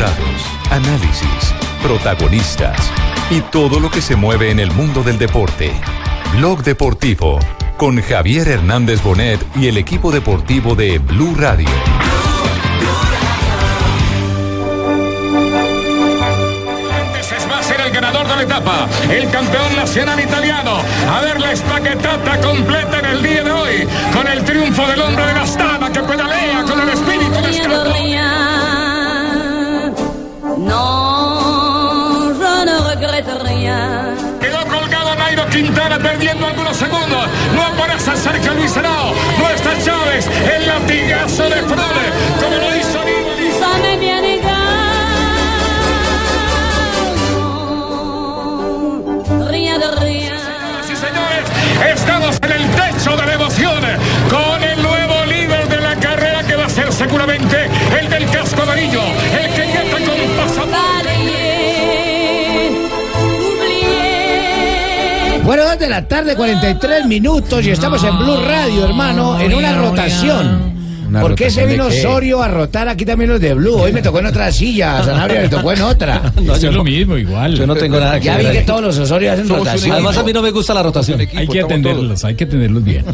Resultados, análisis, protagonistas y todo lo que se mueve en el mundo del deporte. Blog Deportivo con Javier Hernández Bonet y el equipo deportivo de Blue Radio. etapa, el campeón nacional italiano. A ver la espaquetata completa en el día de hoy, con el triunfo del hombre de la Astana que pedalea Quintana perdiendo algunos segundos. No aparece cerca Luis Henao. No está Chávez. El latigazo de Frode. Como lo hizo Rien de rien. Sí, señores, estamos en el Bueno, dos de la tarde, 43 minutos y estamos en Blue Radio, hermano, en una rotación. ¿Una ¿Por qué se vino? Osorio a rotar aquí también los de Blue? Hoy me tocó en otra silla, a Sanabria me tocó en otra. No, yo lo mismo, igual. Yo no tengo nada que Ya vi que todos los Osorios hacen rotación. Además a mí no me gusta la rotación. Hay que atenderlos, hay que atenderlos bien.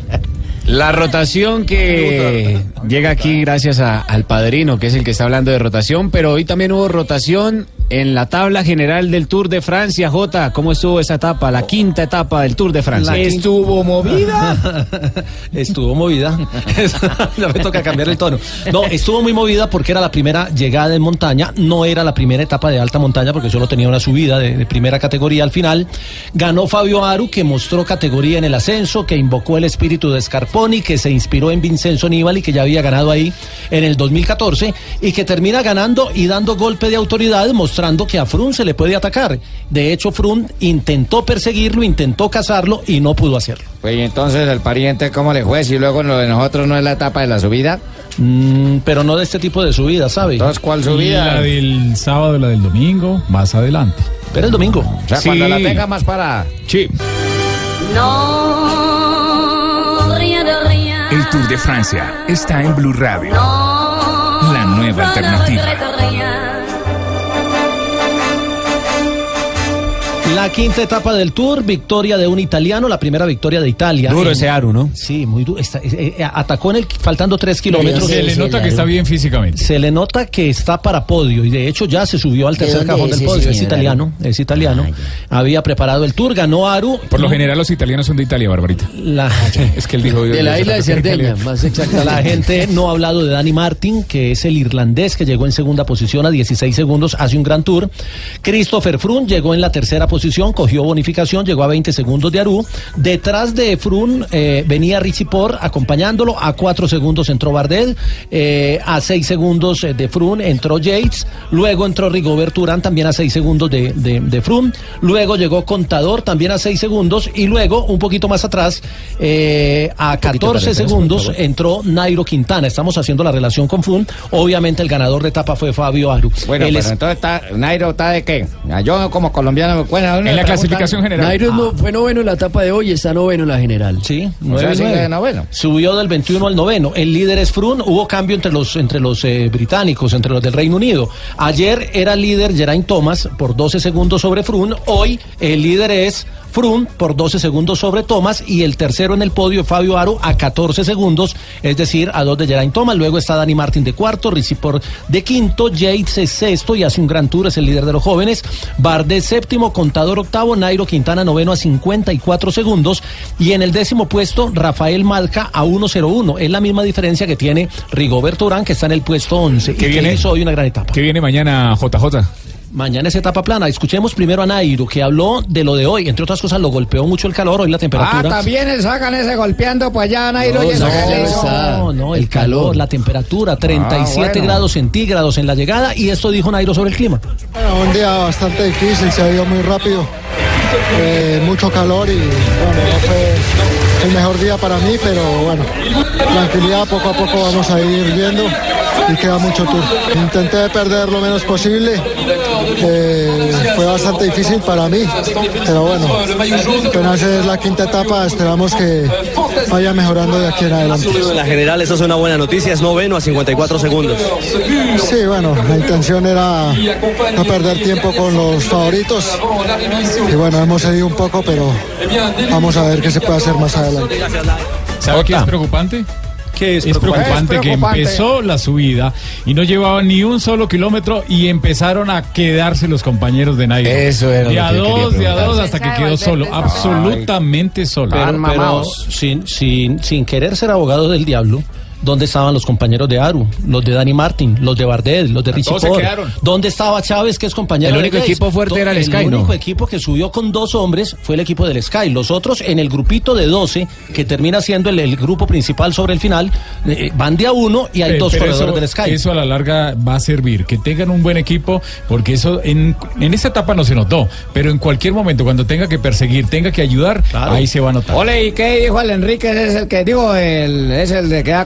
La rotación que llega aquí gracias a- al padrino, que es el que está hablando de rotación, pero hoy también hubo rotación en la tabla general del Tour de Francia. Jota, ¿cómo estuvo esa etapa? La quinta etapa del Tour de Francia. La Estuvo movida. Estuvo movida. ya me toca cambiar el tono. No, estuvo muy movida porque era la primera llegada en montaña. No era la primera etapa de alta montaña porque solo tenía una subida de, de primera categoría al final. Ganó Fabio Aru, que mostró categoría en el ascenso, que invocó el espíritu de Scarponi, que se inspiró en Vincenzo Nibali, que ya había ganado ahí en el 2014, y que termina ganando y dando golpe de autoridad, mostrando que a Frun se le puede atacar. De hecho, Frun intentó perseguirlo, intentó cazarlo y no pudo hacerlo. Pues y entonces el pariente, ¿cómo le fue? Si luego lo de nosotros no es la etapa de la subida. Mm, pero no de este tipo de subida, ¿sabe? Entonces, ¿cuál Y subida? la del sábado, la del domingo, más adelante. Pero el domingo. O sea, Sí. cuando la tenga más para... Sí. De rien. El Tour de Francia está en Blue Radio. Non, La nueva alternativa. La quinta etapa del Tour, victoria de un italiano, la primera victoria de Italia. Duro En- ese Aru, ¿no? Sí, muy duro. Está- eh, eh, atacó en el faltando tres kilómetros. Se le nota que está bien físicamente. Se le nota que está para podio y de hecho ya se subió al tercer cajón del podio. Es italiano, es italiano. Ah, Había preparado el Tour, ganó Aru. Por lo general los italianos son de Italia, Barbarita. La, Es que él dijo... De la isla de Cerdeña, más exacta. La gente no ha hablado de Danny Martin, que es el irlandés que llegó en segunda posición a 16 segundos, hace un gran tour. Christopher Froome llegó en la tercera posición, cogió bonificación, llegó a 20 segundos de Aru. Detrás de Froome eh, venía Richie Porte acompañándolo, a 4 segundos entró Bardet, eh, a 6 segundos eh, de Froome entró Yates, luego entró Rigobert Urán también a 6 segundos de, de, de Froome, luego llegó Contador también a 6 segundos y luego un poquito más atrás eh, a 14 segundos entró Nairo Quintana. Estamos haciendo la relación con Froome. Obviamente el ganador de etapa fue Fabio Aru. Bueno, Él pero es- entonces está, Nairo está de qué? Yo como colombiano me En la clasificación general. Nairo no- fue noveno en la etapa de hoy y está noveno en la general. Sí, O sea, noveno. Subió del 21 al noveno. El líder es Froome. Hubo cambio entre los, entre los eh, británicos, entre los del Reino Unido. Ayer era líder Geraint Thomas por 12 segundos sobre Froome. Hoy el líder es Froome por 12 segundos sobre Thomas y el tercero en el podio es Fabio Aro a 14 segundos, es decir, a dos de Geraint Thomas. Luego está Dani Martin de cuarto, Rizzi por de quinto, Yates es sexto y hace un gran tour, es el líder de los jóvenes. Bardet séptimo, Octavo, Nairo Quintana noveno a 54 segundos y en el décimo puesto Rafael Malca a 1.01. Es la misma diferencia que tiene Rigoberto Urán que está en el puesto 11 y ¿Qué que viene? hizo hoy una gran etapa. ¿Qué viene mañana, JJ? Mañana es etapa plana. Escuchemos primero a Nairo, que habló de lo de hoy. Entre otras cosas, lo golpeó mucho el calor, hoy la Ah, temperatura. también el sacan ese golpeando, pues ya Nairo No, y no, que le hizo. está. No, no, el, El calor, calor. la temperatura, 37 bueno. grados centígrados en la llegada. Y esto dijo Nairo sobre el clima. Bueno, un día bastante difícil, se ha ido muy rápido, eh, mucho calor y bueno, no fue el mejor día para mí, pero bueno, tranquilidad, poco a poco vamos a ir viendo y queda mucho tour. Intenté perder lo menos posible, fue bastante difícil para mí, pero bueno, apenas es la quinta etapa, esperamos que, vaya mejorando de aquí en adelante. En la general, esa es una buena noticia, es noveno a 54 segundos. Sí, bueno, la intención era no perder tiempo con los favoritos. Y bueno, hemos seguido un poco, pero vamos a ver qué se puede hacer más adelante. ¿Sabe qué es preocupante? ¿Qué es Es preocupante? que empezó la subida y no llevaban ni un solo kilómetro y empezaron a quedarse los compañeros de Nairo. Eso era De lo a que dos, de a dos, hasta que quedó solo. Absolutamente solo. Pero, pero sin, sin, sin querer ser abogado del diablo, ¿dónde estaban los compañeros de Aru? Los de Dani Martin, los de Bardet, los de Richie Todos se Porte? quedaron. ¿Dónde estaba Chávez, que es compañero El único equipo fuerte era el Sky, El ¿no? único equipo que subió con dos hombres fue el equipo del Sky. Los otros, en el grupito de 12, que termina siendo el, el grupo principal sobre el final, eh, van de a uno y hay dos pero corredores eso, del Sky. Eso a la larga va a servir, que tengan un buen equipo, porque eso en, en esta etapa no se notó, pero en cualquier momento, cuando tenga que perseguir, tenga que ayudar, ahí se va a notar. Ole, ¿y qué dijo el Enrique? Es el que digo, el, es el de que da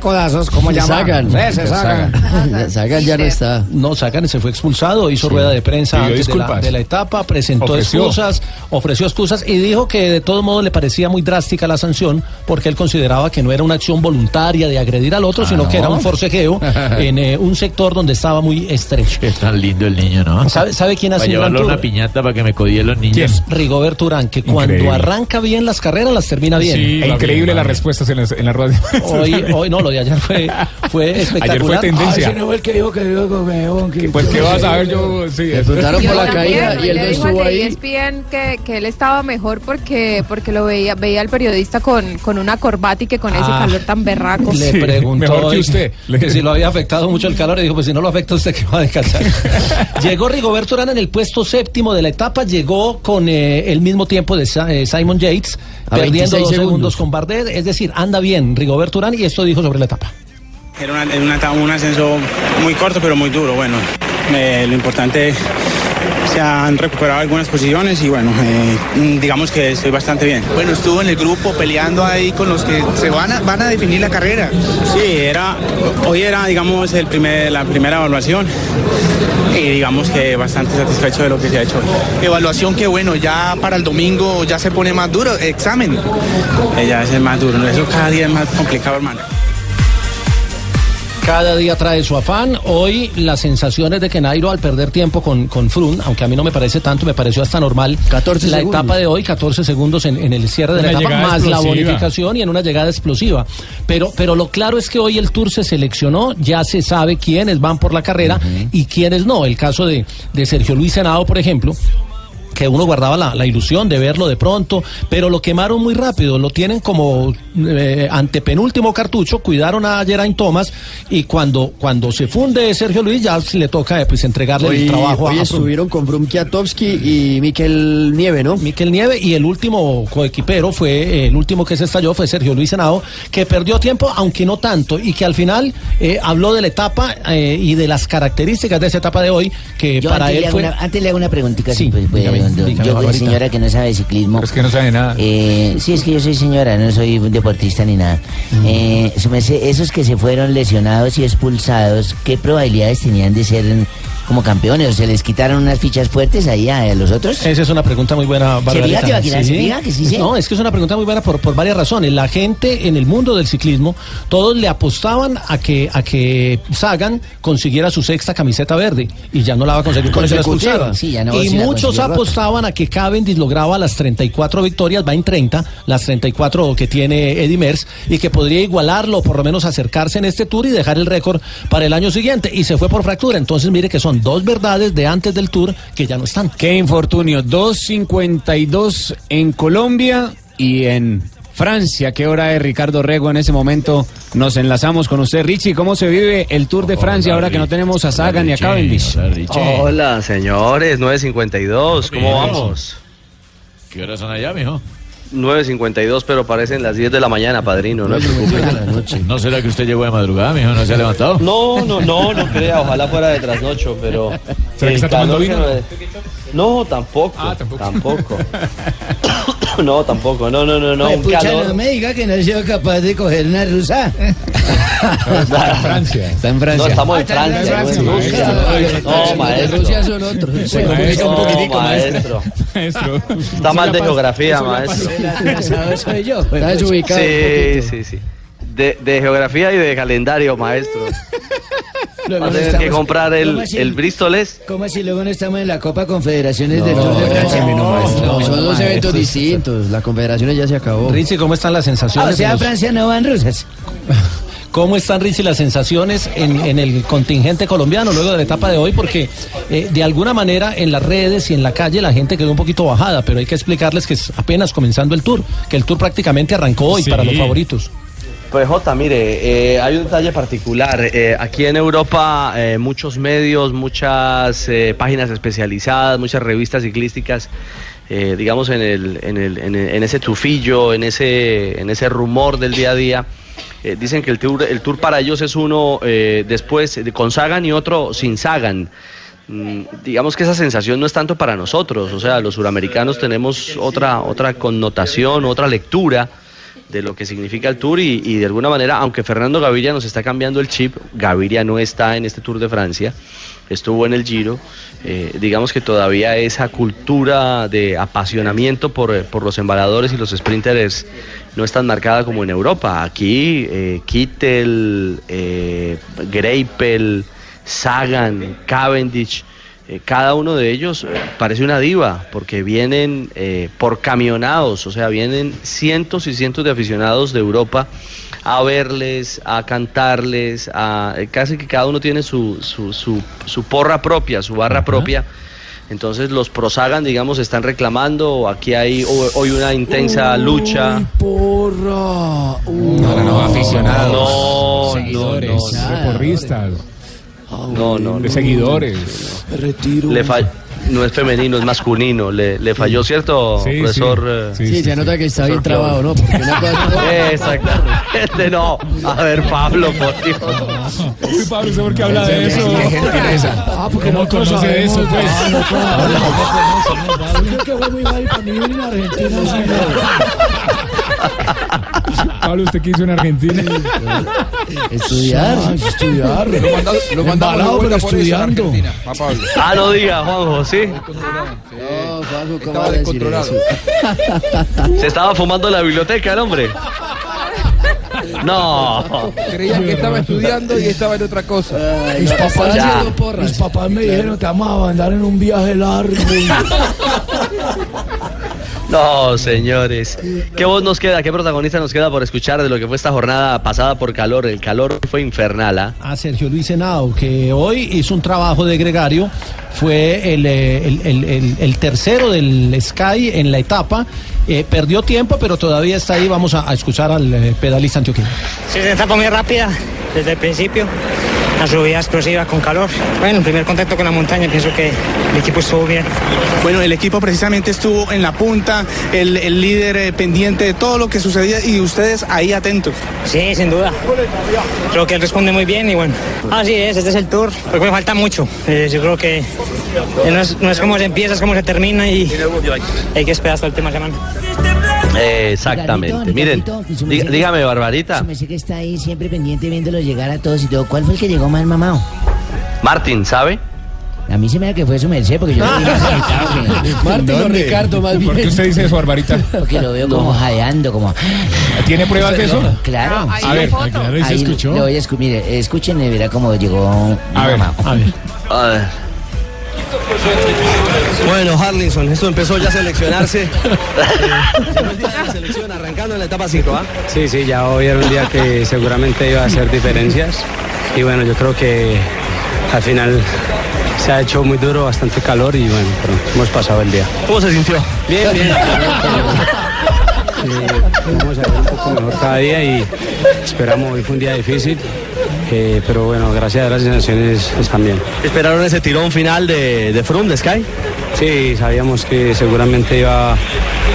¿cómo llama? Sagan. Ese Sagan. Sagan ya no está. No, Sagan se fue expulsado, hizo rueda de prensa Pidió antes de la, disculpas. de la etapa, presentó Ofreció. excusas, ofreció excusas y dijo que de todos modos le parecía muy drástica la sanción porque él consideraba que no era una acción voluntaria de agredir al otro, Ah, sino ¿no? que era un forcejeo en eh, un sector donde estaba muy estrecho. Es tan lindo el niño, ¿no? ¿Sabe, sabe quién hace un gran una piñata para que me codíen los niños. Rigoberto Urán, que cuando Increíble. arranca bien las carreras las termina bien. Sí, increíble las respuestas en, las- en la rueda. de- Hoy, hoy no, lo de ayer fue, fue espectacular. Ayer fue tendencia. Ese no fue el que dijo que dijo con que Pues qué vas a ver yo, sí. Le preguntaron por la caída y él no estuvo ahí. ESPN que, que él estaba mejor porque porque lo veía veía al periodista con, con una corbata y que con ese Ah. calor tan berraco. Le preguntó mejor que usted. que si lo había afectado mucho el calor y dijo, pues si no lo afecta usted que va a descansar. llegó Rigoberto Urán en el puesto séptimo de la etapa, llegó con eh, el mismo tiempo de Sa- eh, Simon Yates, perdiendo 26 dos segundos. segundos. con Bardet, es decir, anda bien Rigoberto Urán y esto dijo sobre la etapa. Era una- un ascenso muy corto pero muy duro. Bueno, eh, lo importante se han recuperado algunas posiciones y bueno, eh, digamos que estoy bastante bien. Bueno, estuvo en el grupo peleando ahí con los que se van a, van a definir la carrera. Sí, era, hoy era digamos el primer, la primera evaluación y digamos que bastante satisfecho de lo que se ha hecho hoy. Evaluación que bueno, ya para el domingo ya se pone más duro. Examen. Eh, ya es el más duro, eso cada día es más complicado hermano. Cada día trae su afán. Hoy las sensaciones de que Nairo al perder tiempo con, con Frun, aunque a mí no me parece tanto, me pareció hasta normal. 14 la segundos. etapa de hoy, 14 segundos en, en el cierre de la etapa, llegada más la bonificación y en una llegada explosiva. Pero, pero lo claro es que hoy el Tour se seleccionó, ya se sabe quiénes van por la carrera y quiénes no. El caso de, de Sergio Luis Senado, por ejemplo que uno guardaba la, la ilusión de verlo de pronto, pero lo quemaron muy rápido, lo tienen como eh, antepenúltimo cartucho, cuidaron a Geraint Thomas y cuando, cuando se funde Sergio Luis ya le toca eh, pues entregarle Hoy, el trabajo hoy a estuvieron con Brum Kiatowski y Miquel Nieve, ¿no? Miquel Nieve y el último coequipero fue eh, el último que se estalló fue Sergio Luis Senado que perdió tiempo aunque no tanto y que al final eh, habló de la etapa eh, y de las características de esa etapa de hoy que Yo para antes, él le hago fue una, antes le hago una preguntita. Sí, si, pues, pues, don- dígame, yo, Barbarita. señora que no sabe ciclismo. Es que no sabe nada. Eh, sí, es que yo soy señora, no soy deportista ni nada. Mm. Eh, esos que se fueron lesionados y expulsados, ¿qué probabilidades tenían de ser como campeones? ¿O se les quitaron unas fichas fuertes ahí a, a los otros? Esa es una pregunta muy buena, Barbarita. fija, Tibaquirá? ¿Se fija que sí, sí? No, es que es una pregunta muy buena por, por varias razones. La gente en el mundo del ciclismo, todos le apostaban a que, a que Sagan consiguiera su sexta camiseta verde y ya no la va a conseguir con eso la Consecutiva. expulsaron. Sí, ya no va a y muchos apostaban a que Cavendish lograba las 34 victorias, va en 30, las 34 que tiene Eddie Merckx y que podría igualarlo por lo menos acercarse en este tour y dejar el récord para el año siguiente y se fue por fractura. Entonces mire que son dos verdades de antes del tour que ya no están. Qué infortunio. 2.52 en Colombia y en Francia. ¿Qué hora es Ricardo Rego en ese momento? Nos enlazamos con usted. Richie, ¿cómo se vive el Tour de Francia ahora que no tenemos a Sagan ni a Cavendish? Hola, señores, 9.52, ¿cómo vamos? ¿Qué horas son allá, mijo? 9.52, pero parecen las 10 de la mañana, padrino, no se preocupe. ¿No será que usted llegó de madrugada, mijo? ¿No se ha levantado? No, no, no, no crea, ojalá fuera de trasnocho, pero... ¿Será que está tomando vino? No, tampoco, tampoco. No, tampoco, no, no, no, no, un calor. no me diga que no he sido capaz de coger una rusa. Está en Francia. Está en Francia. No, estamos en Ah, está en Francia, no en Rusia. maestro. No, maestro. Rusia son otros. Se comunica un No, poquitico, maestro. Maestro. Está mal de geografía, maestro. Soy yo. Está desubicado. un Sí, sí, sí. De, de geografía y de calendario, maestro. Luego Va a no tener que comprar ¿Cómo el, así? el Brístoles. ¿Cómo así luego no estamos en la Copa Confederaciones del Tour de Francia? No, son dos maestro. eventos distintos. La confederación ya se acabó. Richie, ¿cómo están las Ah, sensaciones? o sea, de a los- Francia no van rusas. ¿Cómo están, Richie, las sensaciones en, en el contingente colombiano luego de la etapa de hoy? Porque eh, de alguna manera en las redes y en la calle la gente quedó un poquito bajada, pero hay que explicarles que es apenas comenzando el tour, que el tour prácticamente arrancó hoy Sí. para los favoritos. Pues Jota, mire, eh, hay un detalle particular. Eh, aquí en Europa eh, muchos medios, muchas eh, páginas especializadas, muchas revistas ciclísticas, digamos en, el, en, el, en, el- en ese tufillo, en ese, en ese rumor del día a día, dicen que el tour, el tour para ellos es uno después de- con Sagan y otro sin Sagan. Mm, digamos que esa sensación no es tanto para nosotros, o sea, los suramericanos tenemos otra, otra connotación, otra lectura de lo que significa el Tour y, de alguna manera, aunque Fernando Gaviria nos está cambiando el chip, Gaviria no está en este Tour de Francia, estuvo en el Giro, eh, digamos que todavía esa cultura de apasionamiento por, eh, por los embaladores y los sprinters no es tan marcada como en Europa. Aquí eh, Kittel, eh, Greipel, Sagan, Cavendish, eh, cada uno de ellos eh, parece una diva porque vienen eh, por camionados, o sea, vienen cientos y cientos de aficionados de Europa a verles, a cantarles, a eh, casi que cada uno tiene su, su, su, su porra propia, su barra propia. Entonces los prosagan, digamos, están reclamando, aquí hay ho- hoy una intensa lucha. Porra. No, no, aficionados. No, no, seguidores. no, De porristas, no, no, de no. seguidores. Me retiro. Le fall- no es femenino, es masculino. Le, le falló, ¿cierto, Sí, sí. profesor? eh? Sí, Sí, se nota que está bien trabado, ¿no? Porque una cosa- Exactamente, no. A ver, Pablo, por Dios. Uy, Pablo, ¿usted por qué habla de eso? Qué gentileza. Ah, porque ¿Cómo nosotros conoce de eso, pues? Ah, no, claro. Yo creo que fue muy mal para mí en Argentina. Pablo, ¿usted qué hizo en Argentina? Estudiar. Ah, estudiar. Lo manda- lo mandamos Embalado, vuelta pero estudiando. Argentina, a Pablo. Ah, no diga, Juanjo, ¿sí? No, Juanjo, ¿cómo Estaba va a decir descontrolado. eso? Se estaba fumando en la biblioteca el hombre. No. Creía que estaba estudiando y estaba en otra cosa. Ay, Mis papás, ya. porras. mis papás me dijeron, te vamos a mandar en un viaje largo. No, señores. ¿Qué voz nos queda? ¿Qué protagonista nos queda por escuchar de lo que fue esta jornada pasada por calor? El calor fue infernal, ¿ah? a Sergio Luis Henao, que hoy hizo un trabajo de gregario, fue el, eh, el- el- el- el tercero del Sky en la etapa, eh, perdió tiempo, pero todavía está ahí, vamos a, a escuchar al eh, pedalista antioqueño. Sí, es una etapa muy rápida desde el principio. Una subida explosiva con calor. Bueno, el primer contacto con la montaña, pienso que el equipo estuvo bien. Bueno, el equipo precisamente estuvo en la punta, el, el líder eh, pendiente de todo lo que sucedía y ustedes ahí atentos. Sí, sin duda. Creo que él responde muy bien y bueno. Así es, este es el tour. Porque me falta mucho. Eh, yo creo que no es, no es como se empieza, es como se termina y hay que esperar hasta la última semana. Exactamente. Miren, dí- dígame, Barbarita. Su merced que está ahí siempre pendiente viéndolos llegar a todos y todo. ¿Cuál fue el que llegó más mamado? Martín, ¿sabe? A mí se me da que fue su merced porque yo lo vi más agitado que- Martín o Ricardo, más ¿Por qué bien. usted dice eso, Barbarita? Porque lo veo como jadeando, como... ¿Tiene pruebas de eso? Claro. Ahí A ver, claro, ¿y se Ahí escuchó? lo voy a escu- mire, escuchen y verá cómo llegó A ver, mamado. A ver. A ver. Bueno, Harlinson, esto empezó ya a seleccionarse. Eh, llegó el día de la selección arrancando en la etapa 5, ¿ah? Sí, sí, ya hoy era un día que seguramente iba a hacer diferencias y bueno, yo creo que al final se ha hecho muy duro, bastante calor y bueno, pero hemos pasado el día. ¿Cómo se sintió? Bien, bien. Vamos a ver un poco mejor cada día y esperamos, hoy fue un día difícil, eh, pero bueno, gracias a las sensaciones están bien. ¿Esperaron ese tirón final de, de Froome, de Sky? Sí, sabíamos que seguramente iba a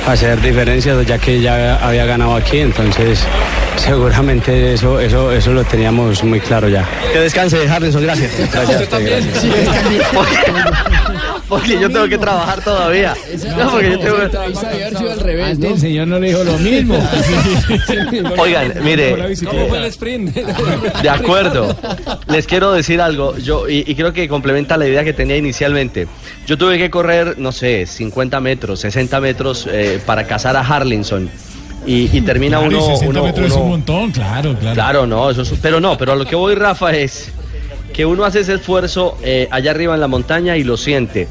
hacer diferencias ya que ya había ganado aquí, entonces seguramente eso, eso, eso lo teníamos muy claro ya. Que descanse, Harlinson, gracias. Gracias gracias. porque yo tengo que trabajar todavía. No, porque yo tengo que... Antes el señor no le dijo lo mismo. Oigan, mire, ¿Cómo fue el sprint? De acuerdo. Les quiero decir algo, yo y, y creo que complementa la idea que tenía inicialmente. Yo tuve que correr, no sé, 50 metros, 60 metros eh, para cazar a Harlinson. Y, y termina Claro, y uno, 60 uno- metros es un montón, claro, claro. Claro, no, eso es, pero no, pero a lo que voy, Rafa, es que uno hace ese esfuerzo eh, allá arriba en la montaña y lo siente.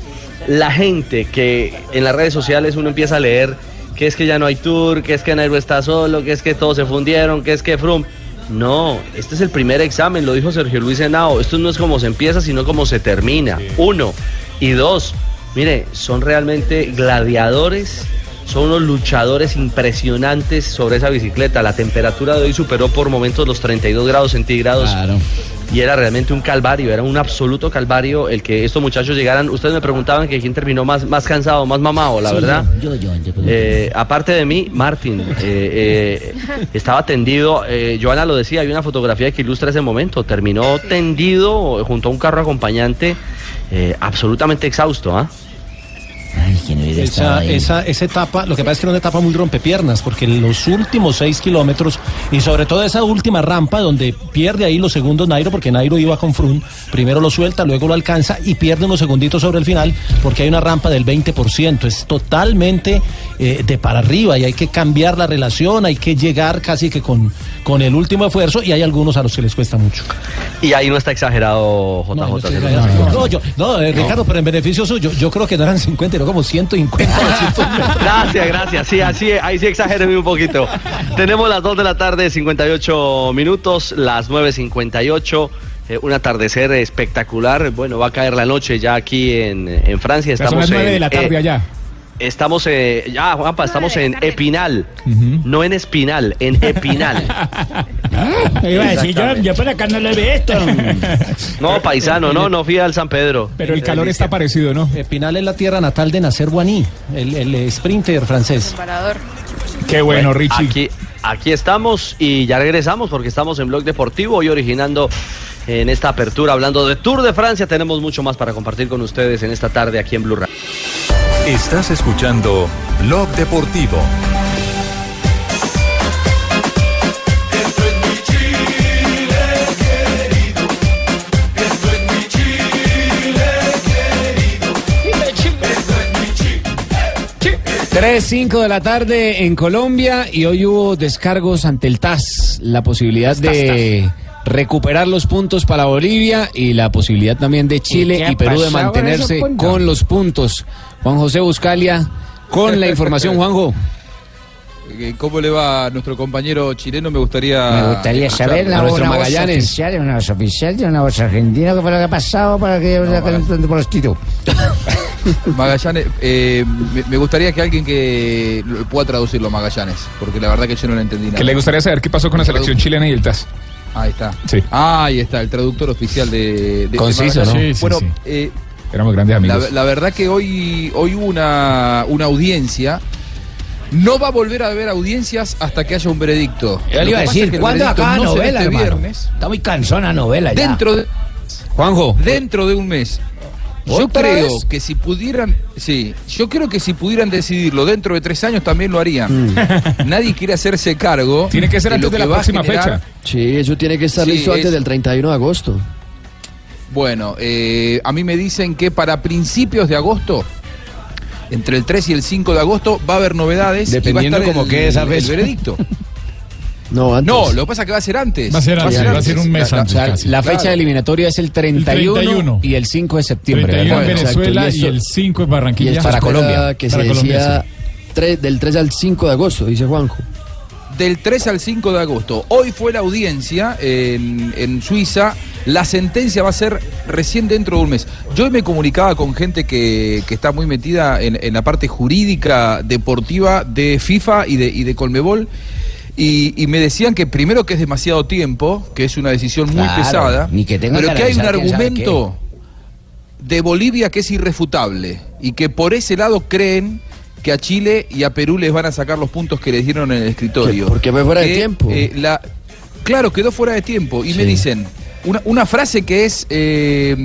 La gente que en las redes sociales uno empieza a leer que es que ya no hay tour, que es que Nairo está solo, que es que todos se fundieron, que es que Froome. No, este es el primer examen, lo dijo Sergio Luis Henao. Esto no es como se empieza, sino como se termina. Uno. Y dos, mire, son realmente gladiadores son unos luchadores impresionantes sobre esa bicicleta. La temperatura de hoy superó por momentos los 32 grados centígrados. Y era realmente un calvario, era un absoluto calvario el que estos muchachos llegaran. Ustedes me preguntaban que quién terminó más, más cansado, más mamado, la Sí, verdad. Yo, yo, yo. Eh, aparte de mí, Martín eh, eh, estaba tendido. eh, Joana lo decía, hay una fotografía que ilustra ese momento. Terminó tendido junto a un carro acompañante, eh, absolutamente exhausto. ¿ah? Esa, esa, esa etapa, lo que pasa es que era una etapa muy rompepiernas, porque en los últimos seis kilómetros, y sobre todo esa última rampa donde pierde ahí los segundos Nairo, porque Nairo iba con Frun, primero lo suelta, luego lo alcanza y pierde unos segunditos sobre el final, porque hay una rampa del 20%, es totalmente eh, de para arriba y hay que cambiar la relación, hay que llegar casi que con, con el último esfuerzo y hay algunos a los que les cuesta mucho. Y ahí no está exagerado JJ. lo No, no, yo, no, eh, Ricardo, pero en beneficio suyo, yo creo que no eran 50, no como 150. Gracias, gracias. Sí, así, ahí sí exageré un poquito. Tenemos las 2 de la tarde, 58 minutos, las 9.58. eh, un atardecer espectacular. Bueno, va a caer la noche ya aquí en, en Francia. Ya son Estamos las 9 en, de la tarde eh, allá. Estamos, eh, ya, Juanpa, estamos en Epinal. No en Espinal, en Epinal. Me iba a decir, yo, yo por acá no le he visto. No, paisano, no, no fui al San Pedro. Pero el calor está parecido, ¿no? Epinal es la tierra natal de Nasser Guaní, el, el sprinter francés. Qué bueno, Richie. Aquí, aquí estamos y ya regresamos porque estamos en Blog Deportivo y originando en esta apertura, hablando de Tour de Francia. Tenemos mucho más para compartir con ustedes en esta tarde aquí en Blue Radio. Estás escuchando Blog Deportivo. Esto es mi Chile querido. Esto es mi Chile querido. Esto es mi Chile. 3, 5 de la tarde en Colombia y hoy hubo descargos ante el TAS, la posibilidad de recuperar los puntos para Bolivia y la posibilidad también de ¿Y Chile ha y, Perú de mantenerse con los puntos. Juan José Buscalia con la información, Juanjo. Eh, ¿Cómo le va a nuestro compañero chileno? Me gustaría. Me gustaría saber la voz oficial, una voz oficial de una voz argentina, ¿qué fue lo que ha pasado para que hable por los títulos? Magallanes, eh, me, gustaría que alguien que pueda traducirlo, Magallanes, porque la verdad que yo no lo entendí nada. Que le gustaría saber qué pasó con la selección chilena y el TAS. Ahí está. Sí. Ah, ahí está, el traductor oficial de. de- Conciso, de ¿no? Magallanes. Sí, sí, bueno, sí. eh, Éramos grandes la, amigos. la verdad que hoy, hoy hubo una, una audiencia. No va a volver a haber audiencias hasta que haya un veredicto. Yo le iba a decir, es que ¿cuándo acaba no novela, este hermano? viernes. Está muy cansona novela ya. Dentro de. Juanjo. Dentro de un mes. Yo ¿Otra creo vez? que si pudieran, sí, yo creo que si pudieran decidirlo dentro de tres años también lo harían. Nadie quiere hacerse cargo. Tiene que ser de antes lo de la próxima generar- fecha. Sí, eso tiene que estar Sí, listo antes es- del 31 de agosto. Bueno, eh, a mí me dicen que para principios de agosto, entre el 3 y el 5 de agosto, va a haber novedades. Dependiendo y va a estar como el, quede esa el fecha. veredicto. No, antes. No, lo que pasa es que va a ser antes. Va a ser antes, va a ser un mes La- la- antes sea, casi. la fecha Claro. de eliminatoria es el 31, 31. y el 5 de septiembre. 31 en ¿verdad? Exacto, Venezuela y y el 5 en Y Barranquilla. esto para espera Colombia. Que Para se Colombia, decía tres- del 3 al 5 de agosto, dice Juanjo. Del 3 al 5 de agosto. Hoy fue la audiencia en, en Suiza. La sentencia va a ser recién dentro de un mes. Yo hoy me comunicaba con gente que, que está muy metida en, en la parte jurídica deportiva de FIFA y de, y de Colmebol. Y, y me decían que primero que es demasiado tiempo, que es una decisión muy Claro, pesada, ni que tenga pero que que hay un argumento de Bolivia que es irrefutable y que por ese lado creen que a Chile y a Perú les van a sacar los puntos que les dieron en el escritorio. Que- porque fue fuera de tiempo. eh, la, claro, quedó fuera de tiempo. Y me dicen, una, una frase que es eh,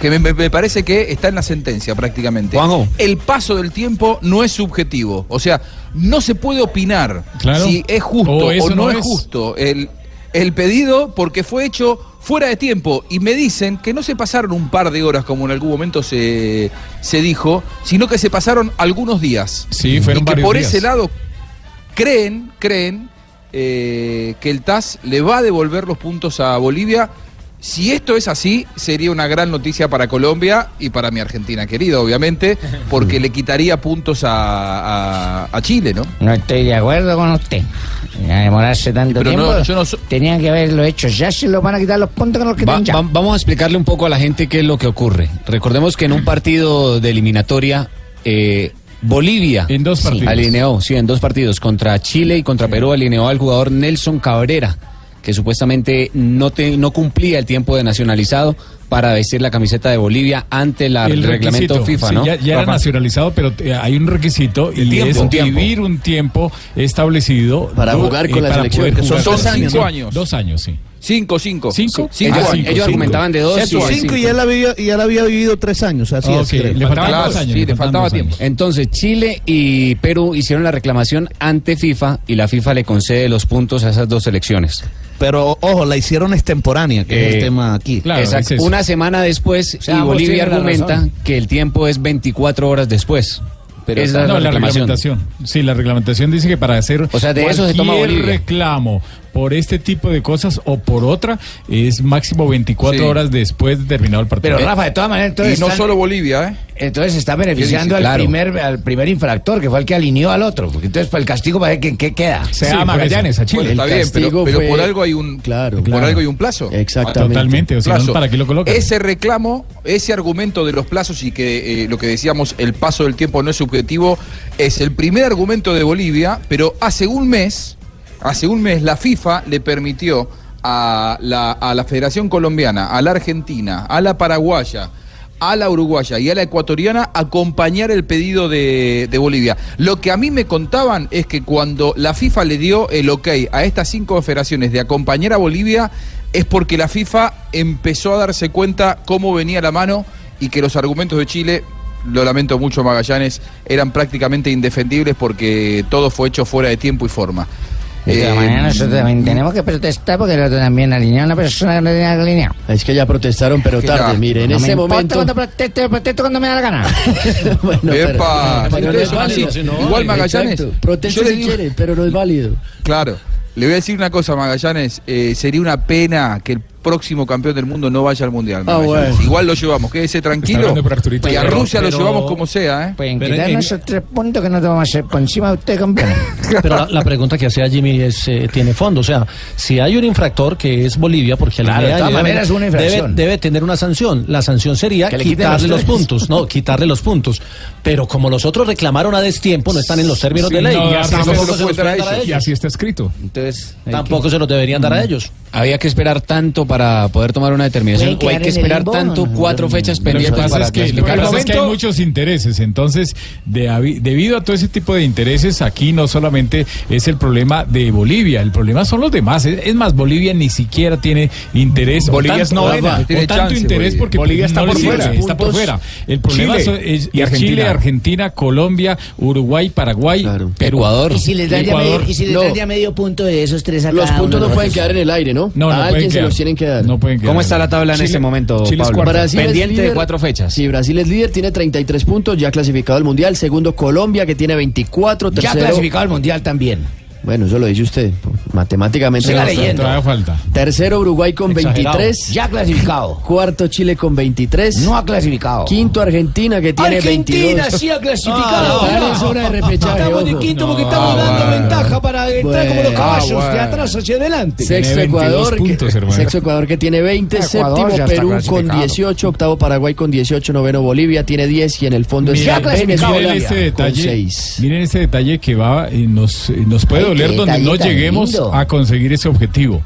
que me, me parece que está en la sentencia prácticamente. El paso del tiempo no es subjetivo. O sea, no se puede opinar Claro. si es justo O o, no, no es es. justo el, el pedido porque fue hecho fuera de tiempo. Y me dicen que no se pasaron un par de horas como en algún momento se, se dijo, sino que se pasaron algunos días. Sí, fueron y que por días. ese lado creen, creen eh, que el TAS le va a devolver los puntos a Bolivia. Si esto es así, sería una gran noticia para Colombia y para mi Argentina querida, obviamente, porque le quitaría puntos a, a- a Chile, ¿no? No estoy de acuerdo con usted. Ya demorarse tanto Pero tiempo. no, yo no so- Tenían que haberlo hecho. Ya se lo van a quitar los puntos que nos Va- quitan ya. va- vamos a explicarle un poco a la gente qué es lo que ocurre. Recordemos que en un partido de eliminatoria, eh, Bolivia En dos partidos. alineó, sí, en dos partidos, contra Chile y contra Perú, alineó al jugador Nelson Cabrera, que supuestamente no, te- no cumplía el tiempo de nacionalizado para vestir la camiseta de Bolivia ante la- el, reglamento FIFA, sí, ¿no? Ya, ya era nacionalizado, pero eh, hay un requisito y tiempo. es Un tiempo. vivir un tiempo establecido Para jugar con eh, la selección. son dos años, Sí, ¿no? años. Dos años, sí. Cinco, cinco. ¿Cinco? Cinco Ah, ellos argumentaban de dos Cinco y. Cinco y él había, y él había vivido tres años, así es. creo. le faltaban Claro, dos años. sí, le faltaban faltaba tiempo. años. Entonces, Chile y Perú hicieron la reclamación ante FIFA y la FIFA le concede los puntos a esas dos selecciones. Pero ojo, la hicieron extemporánea, que es Eh, el tema aquí. Exacto. Una semana después, sea, y Bolivia argumenta que el tiempo es 24 horas después. Pero Esa es no, la la reclamación. reglamentación. Sí, la reglamentación dice que para hacer O sea, de eso se toma Bolivia. reclamo por este tipo de cosas o por otra es máximo 24 Sí. horas después de terminado el partido. Pero Rafa, de todas maneras, entonces. Y no están- solo Bolivia, ¿eh? Entonces se está beneficiando al Claro. primer al primer infractor, que fue el que alineó al otro. Porque entonces, para el castigo, ¿para qué, qué queda? Sí, por Magallanes a Chile. Bueno, está El bien, pero, fue- por algo hay un Claro, por algo hay un plazo. Exactamente. Totalmente, o sea, Plazo. ¿para qué lo colocan? Ese reclamo, ese argumento de los plazos y que eh, lo que decíamos, el paso del tiempo no es subjetivo, es el primer argumento de Bolivia, pero hace un mes, hace un mes la FIFA le permitió a la, Federación Colombiana, a la Argentina, a la Paraguaya, a la uruguaya y a la ecuatoriana acompañar el pedido de, de Bolivia. Lo que a mí me contaban es que cuando la FIFA le dio el ok a estas cinco federaciones de acompañar a Bolivia, es porque la FIFA empezó a darse cuenta cómo venía la mano y que los argumentos de Chile, lo lamento mucho Magallanes, eran prácticamente indefendibles porque todo fue hecho fuera de tiempo y forma. De todas Eh, maneras, nosotros también tenemos que protestar porque el otro también alineó a una persona que no tenía que alinear. Es que ya protestaron, pero tarde. Mire, en no me ese momento. cuando protesto, protesto cuando me da la gana. Bueno, pero- Epa, pero no ustedes es válido, no, Igual Magallanes. le si digo- quiere, pero no es válido. Claro. Le voy a decir una cosa, Magallanes. eh, sería una pena que el próximo campeón del mundo no vaya al Mundial. Ah, bueno. Igual lo llevamos, quédese tranquilo. Y a Rusia pero- lo llevamos como sea, ¿eh? Pues en Pero quitarnos en- esos tres puntos que no te vamos a hacer por encima de usted, campeón. Pero la, la pregunta que hacía Jimmy es, eh, tiene fondo. O sea, si hay un infractor que es Bolivia, porque Claro, alinea de maneras es una infracción. debe tener una sanción. La sanción sería Que quitarle los puntos. No, quitarle los puntos. Pero como los otros reclamaron a destiempo, no están en los términos Sí, de ley. no, y así tampoco está- se los pueden dar a Y ellos. así está escrito. Entonces, Tampoco se los deberían dar a ellos. Había que esperar tanto para poder tomar una determinación. O hay que esperar limbo, tanto, no, no, cuatro no, fechas no, Lo que pendientes pasa para es que, lo que pasa es que hay muchos intereses, entonces de debido a todo ese tipo de intereses aquí no solamente es el problema de Bolivia, el problema son los demás. Es, es más, Bolivia ni siquiera tiene interés. o Bolivia es tanto- novena. o Tiene tanto chance, interés Bolivia. porque Bolivia está no por fuera. está por fuera. El problema Chile es, y es Argentina. Chile, Argentina, Colombia, Uruguay, Paraguay, Claro. Perú. Ecuador. Y si les dan ya medio, y si les No. dan ya medio punto de esos tres a Los cada puntos uno, no pueden quedar en el aire, ¿no? No, no a alguien se los tienen que dar. No pueden quedar. ¿Cómo está la tabla en Chile- este momento, Chile Pablo? Brasil es Pendiente de líder. cuatro fechas. Sí, Brasil es líder, tiene 33 puntos, ya clasificado al Mundial. Segundo, Colombia, que tiene 24. Ya Tercero, clasificado al mundial también. Bueno, eso lo dice usted. Matemáticamente. Siga leyendo. Todavía falta. Tercero, Uruguay con Exagerado. 23. Ya clasificado. Cuarto, Chile con 23. No ha clasificado. Quinto, Argentina, que tiene Argentina 22. sí ha clasificado. Ah, está en zona de repechaje, Estamos de ojo. quinto porque No, estamos ah, dando bueno. ventaja para entrar como los caballos, Ah, bueno. de atrás hacia adelante. Sexto Tiene 22 Ecuador, puntos, que, sexto Ecuador que tiene 20, Ecuador séptimo Perú con clasificado. 18, octavo Paraguay con 18, noveno Bolivia tiene 10 y en el fondo Miren, Ya clasificado miren Bolivia, este con detalle, 6. miren este detalle que va y nos, nos puede Ay, doler donde no detalle lleguemos lindo. a conseguir ese objetivo.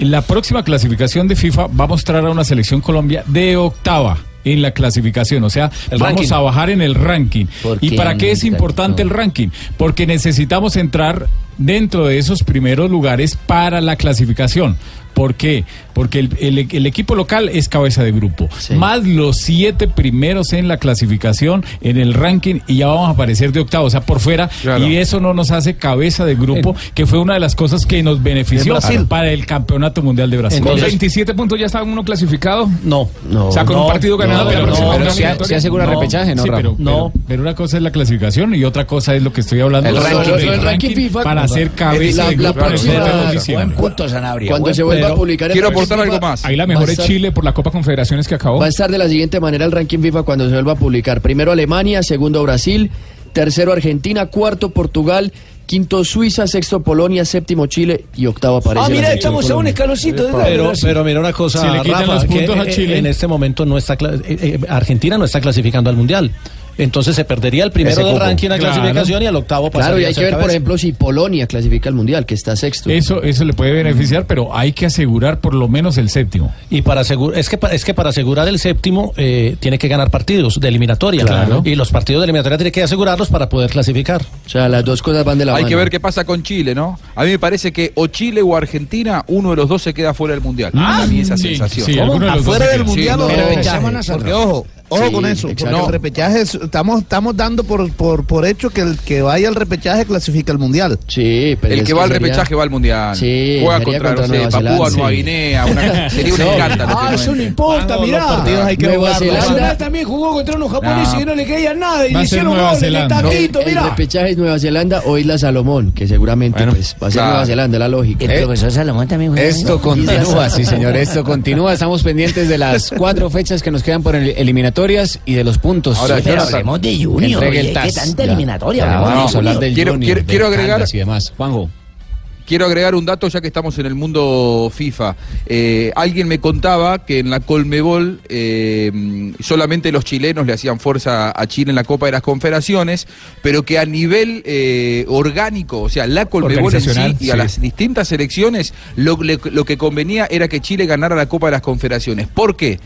La próxima clasificación de FIFA va a mostrar a una selección Colombia de octava en la clasificación, o sea, El vamos ranking. a bajar en el ranking. ¿Por ¿Y para qué es importante el ranking? Porque necesitamos entrar dentro de esos primeros lugares para la clasificación. ¿Por qué? Porque el, el- el equipo local es cabeza de grupo, más los siete primeros en la clasificación, en el ranking, y ya vamos a aparecer de octavo, o sea, por fuera, y eso no nos hace cabeza de grupo, que fue una de las cosas que nos benefició para el Campeonato Mundial de Brasil. ¿Con 27 puntos ya está uno clasificado? No, no. O sea, con un partido ganado la próxima pero eliminatoria. sí asegura repechaje, ¿no, Sí, Rafa? pero, Pero, pero una cosa es la clasificación y otra cosa es lo que estoy hablando. El ranking, el el ranking FIFA, para hacer cabeza la- de la grupo. próxima- Nosotros lo Buen punto, Sanabria. Cuando se vuelva punto. a publicar Quiero aportar algo más. Ahí la va mejor a es estar- Chile por la Copa Confederaciones que acabó. Va a estar de la siguiente manera el ranking FIFA cuando se vuelva a publicar. Primero Alemania, segundo Brasil, tercero Argentina, cuarto Portugal, quinto Suiza, sexto Polonia, séptimo Chile y octavo aparece Ah, mira, estamos a un escaloncito de Pero, pero mira una cosa, Si le Rafa, los que, puntos a eh, Chile. en este momento no está eh, eh, Argentina no está clasificando al mundial. Entonces se perdería el primero Ese del cupo. ranking en la Claro. clasificación y al octavo Claro, pasaría y hay a ser que ver, por cabeza. ejemplo, si Polonia clasifica al Mundial, que está sexto. Eso, eso le puede beneficiar, pero hay que asegurar por lo menos el séptimo. Y para asegurar, es que, pa- es que para asegurar el séptimo eh, tiene que ganar partidos de eliminatoria. Claro. Y los partidos de eliminatoria tiene que asegurarlos para poder clasificar. O sea, las dos cosas van de la Hay mano. que ver qué pasa con Chile, ¿no? A mí me parece que o Chile o Argentina, uno de los dos se queda fuera del Mundial. a mí esa sí, sensación. Afuera del mundial o repechaje. a Porque ojo, ojo Sí, con eso. Porque el repechaje es- estamos, estamos dando por, por, por hecho que el que vaya al repechaje clasifica al mundial. Sí, pero El que va al sería- repechaje va al Mundial. Sí, Juega contra, contra no sé, Nueva Papúa. Nueva Sí. Guinea. Una, sería un No. escándalo. que Ah, eso no importa, Los mirá. partidos hay que Nueva. Zelanda. Nacional también jugó contra unos japoneses No. y no le caía nada y le hicieron goles de Zelanda. taquito, El mirá. repechaje es Nueva Zelanda o Isla Salomón, que seguramente Bueno, pues, va a ser claro. Nueva Zelanda, la lógica. El profesor Salomón también juega. Esto continúa, sí señor, esto continúa. Estamos pendientes de las cuatro fechas que nos quedan por el- eliminatorias y de los puntos. Ahora, Sí, pero Jonathan, hablemos de Junior. el. ¿Qué tanta eliminatoria? ya, vamos a hablar del Quiero- Junior, quiero- agregar- y demás. Juanjo. Quiero agregar un dato ya que estamos en el mundo FIFA. Eh, alguien me contaba que en la Colmebol eh, solamente los chilenos le hacían fuerza a Chile en la Copa de las Confederaciones, pero que a nivel eh, orgánico, o sea, la Colmebol en sí y a las distintas selecciones, lo, le- lo que convenía era que Chile ganara la Copa de las Confederaciones. ¿Por qué?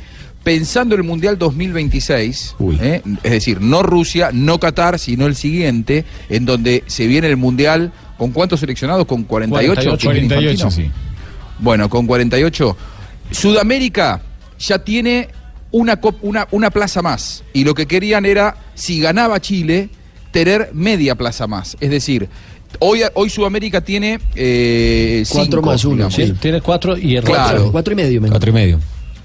Pensando en el Mundial 2026, ¿eh? es decir, no Rusia, no Qatar, sino el siguiente, en donde se viene el Mundial, ¿con cuántos seleccionados? Con 48. 48, ¿Tiene 48, Infantino? sí. Bueno, con 48. Sudamérica ya tiene una, cop- una, una plaza más. Y lo que querían era, si ganaba Chile, tener media plaza más. Es decir, hoy, hoy Sudamérica tiene eh, Cuatro cinco, más uno, sí. Tiene cuatro y el Claro. resto- Cuatro y medio. men. Cuatro y medio.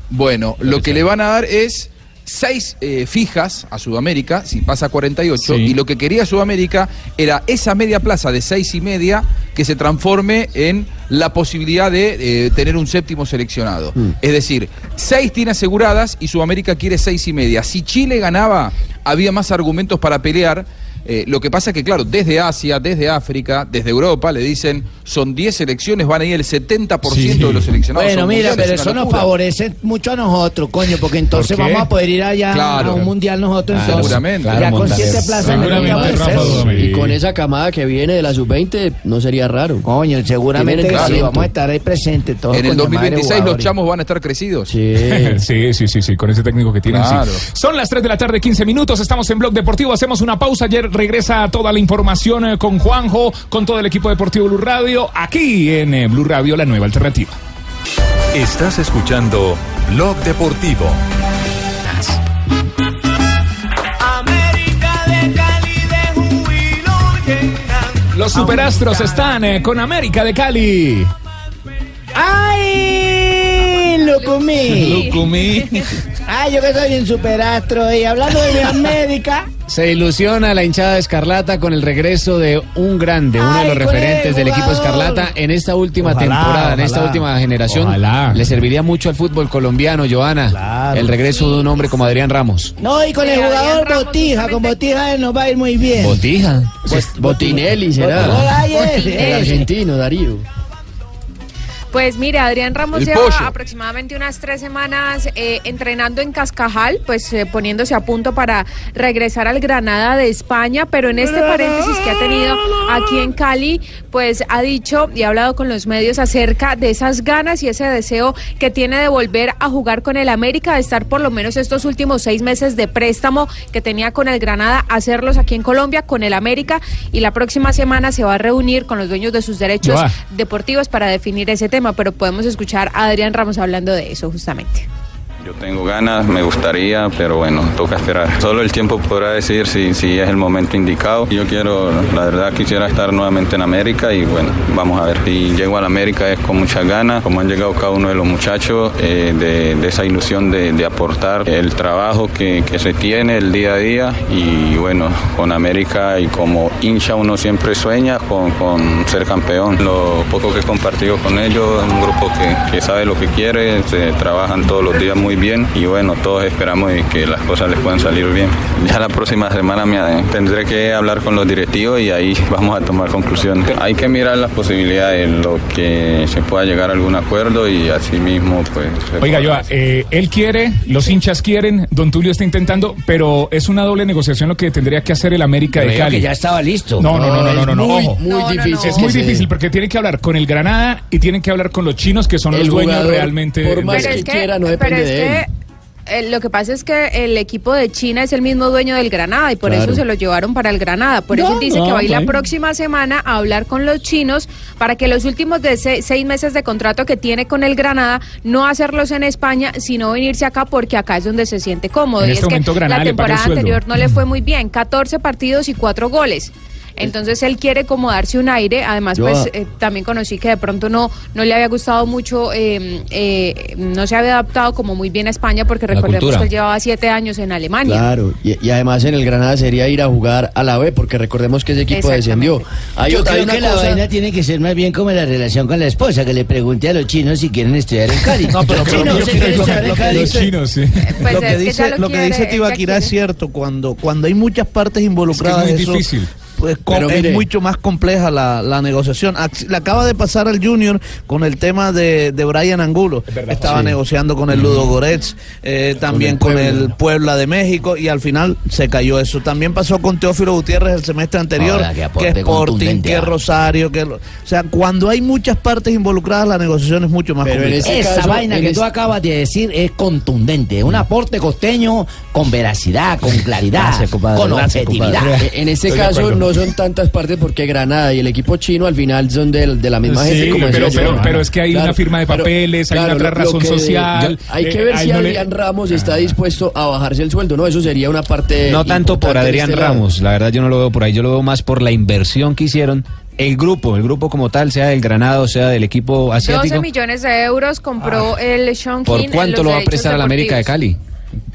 Bueno, lo que le van a dar es seis eh, fijas a Sudamérica, si pasa a 48, Sí. y lo que quería Sudamérica era esa media plaza de seis y media que se transforme en la posibilidad de eh, tener un séptimo seleccionado. Es decir, seis tiene aseguradas y Sudamérica quiere seis y media. Si Chile ganaba, había más argumentos para pelear. Eh, lo que pasa es que, claro, desde Asia, desde África, desde Europa, le dicen, son 10 selecciones, van a ir el 70% Sí. de los seleccionados. Bueno, son mira, pero es eso nos favorece mucho a nosotros, coño, porque entonces vamos a poder ir allá Claro. a un mundial nosotros. Entonces. seguramente. Ya Claro, con Montaner. siete plazas. Dudamel. Y con esa camada que viene de la sub-20, no sería raro. Coño, seguramente sí, vamos a estar ahí presentes todos. En el coño, madre 2026 los chamos van a estar crecidos. Sí. Sí, sí, sí, sí, con ese técnico que tienen. sí. Claro. Son las 3 de la tarde, 15 minutos. Estamos en Blog Deportivo. Hacemos una pausa. Ayer regresa toda la información eh, con Juanjo, con todo el equipo deportivo Blue Radio, aquí en eh, Blue Radio, la nueva alternativa. Estás escuchando Blog Deportivo. América de Cali de júbilo llenan. Los superastros están eh, con América de Cali. ¡Ay! ¡Lo comí! Lucumí. ¡Ay, yo que soy un superastro! Y hablando de mi América. Se ilusiona la hinchada de Escarlata con el regreso de un grande, uno de los referentes el del equipo. Escarlata en esta última Ojalá, temporada, en esta última generación. Ojalá. Le serviría mucho al fútbol colombiano, Joana, Claro. el regreso de un hombre como Adrián Ramos. No, y con el Sí, jugador Ramos Botija. Con Botija nos va a ir muy bien. Botija. Botinelli será. El argentino, Darío. Pues mira, Adrián Ramos lleva aproximadamente unas tres semanas eh, entrenando en Cascajal, pues eh, poniéndose a punto para regresar al Granada de España, pero en este paréntesis que ha tenido aquí en Cali, pues ha dicho y ha hablado con los medios acerca de esas ganas y ese deseo que tiene de volver a jugar con el América, de estar por lo menos estos últimos seis meses de préstamo que tenía con el Granada, hacerlos aquí en Colombia con el América y la próxima semana se va a reunir con los dueños de sus derechos deportivos para definir ese tema. Pero podemos escuchar a Adrián Ramos hablando de eso justamente. Yo tengo ganas, me gustaría, pero bueno, toca esperar. Solo el tiempo podrá decir si, si es el momento indicado. Yo quiero, la verdad, quisiera estar nuevamente en América y bueno, vamos a ver. Si llego a la América es con muchas ganas, como han llegado cada uno de los muchachos, eh, de, esa ilusión de, aportar el trabajo que, se tiene el día a día y bueno, con América y como hincha uno siempre sueña con, ser campeón. Lo poco que he compartido con ellos, un grupo que, que sabe lo que quiere, se trabajan todos los días muy bien y bueno, todos esperamos y que las cosas les puedan salir bien. Ya la próxima semana me, tendré que hablar con los directivos y ahí vamos a tomar conclusiones. Hay que mirar las posibilidades, lo que se pueda llegar a algún acuerdo y así mismo pues... Oiga, Joa, eh, él quiere, los hinchas quieren, Don Tulio está intentando, pero es una doble negociación lo que tendría que hacer el América de Cali. que ya estaba listo. No, no, no, no, no, no, no, Muy, ojo. muy difícil Es que muy difícil porque tiene que hablar con el Granada y tienen que hablar con los chinos que son El los dueños realmente. por de- más Pero que es que- quiera, no pero depende es de que, eh, lo que pasa es que el equipo de China es el mismo dueño del Granada y por Claro. eso se lo llevaron para el Granada. Por No, eso dice no, que va a ir la próxima semana a hablar con los chinos para que los últimos de seis meses de contrato que tiene con el Granada no hacerlos en España, sino venirse acá porque acá es donde se siente cómodo. En y este es que Granada la temporada anterior no le fue muy bien, 14 partidos y 4 goles. Entonces él quiere como darse un aire. Además, Yo, pues eh, también conocí que de pronto no, no le había gustado mucho, eh, eh, no se había adaptado como muy bien a España, porque recordemos cultura. que él llevaba siete años en Alemania. Claro, y, y además en el Granada sería ir a jugar a la B, porque recordemos que ese equipo descendió. Hay Yo otra creo que la vaina tiene que ser más bien como la relación con la esposa, que le pregunte a los chinos si quieren estudiar en Cali. No, pero- pero- Chino, pero- ¿usted pero- quiere lo- estudiar en lo que Cali? dice- chinos, sí. Pues lo que es que dice, lo lo que quiere, dice Tibaquirá es cierto. Cuando, cuando hay muchas partes involucradas, muy eso, difícil. Pues, es mire. mucho más compleja la, la negociación. Ac- Le acaba de pasar al Junior con el tema de, de Brian Angulo. Estaba Sí. negociando con el Ludo Goretz, eh, también con el Puebla de México y al final se cayó eso. También pasó con Teófilo Gutiérrez el semestre anterior, Ahora, que que Sporting, contundente, que ah. Rosario, que... lo- O sea, cuando hay muchas partes involucradas, la negociación es mucho más Pero en complicada. ese Esa caso, vaina que es- tú acabas de decir es contundente. Un aporte costeño con veracidad, con claridad, Gracias, compadre, con objetividad. compadre. Eh, En Estoy de caso acuerdo. No son tantas partes porque Granada y el equipo chino al final son de, la misma Sí, gente. Como pero- pero- yo. pero es que hay una firma de pero- papeles, hay una otra razón que- social, Hay que eh, ver ahí si no le- Adrián Ramos está dispuesto a bajarse el sueldo. No, eso sería una parte. No tanto por Adrián este lado. Ramos, la verdad yo no lo veo por ahí, yo lo veo más por la inversión que hicieron el grupo, el grupo como tal, sea del Granado, sea del equipo 12 asiático. millones de euros compró el Sean ¿Por cuánto lo va a prestar a la América de. Cali?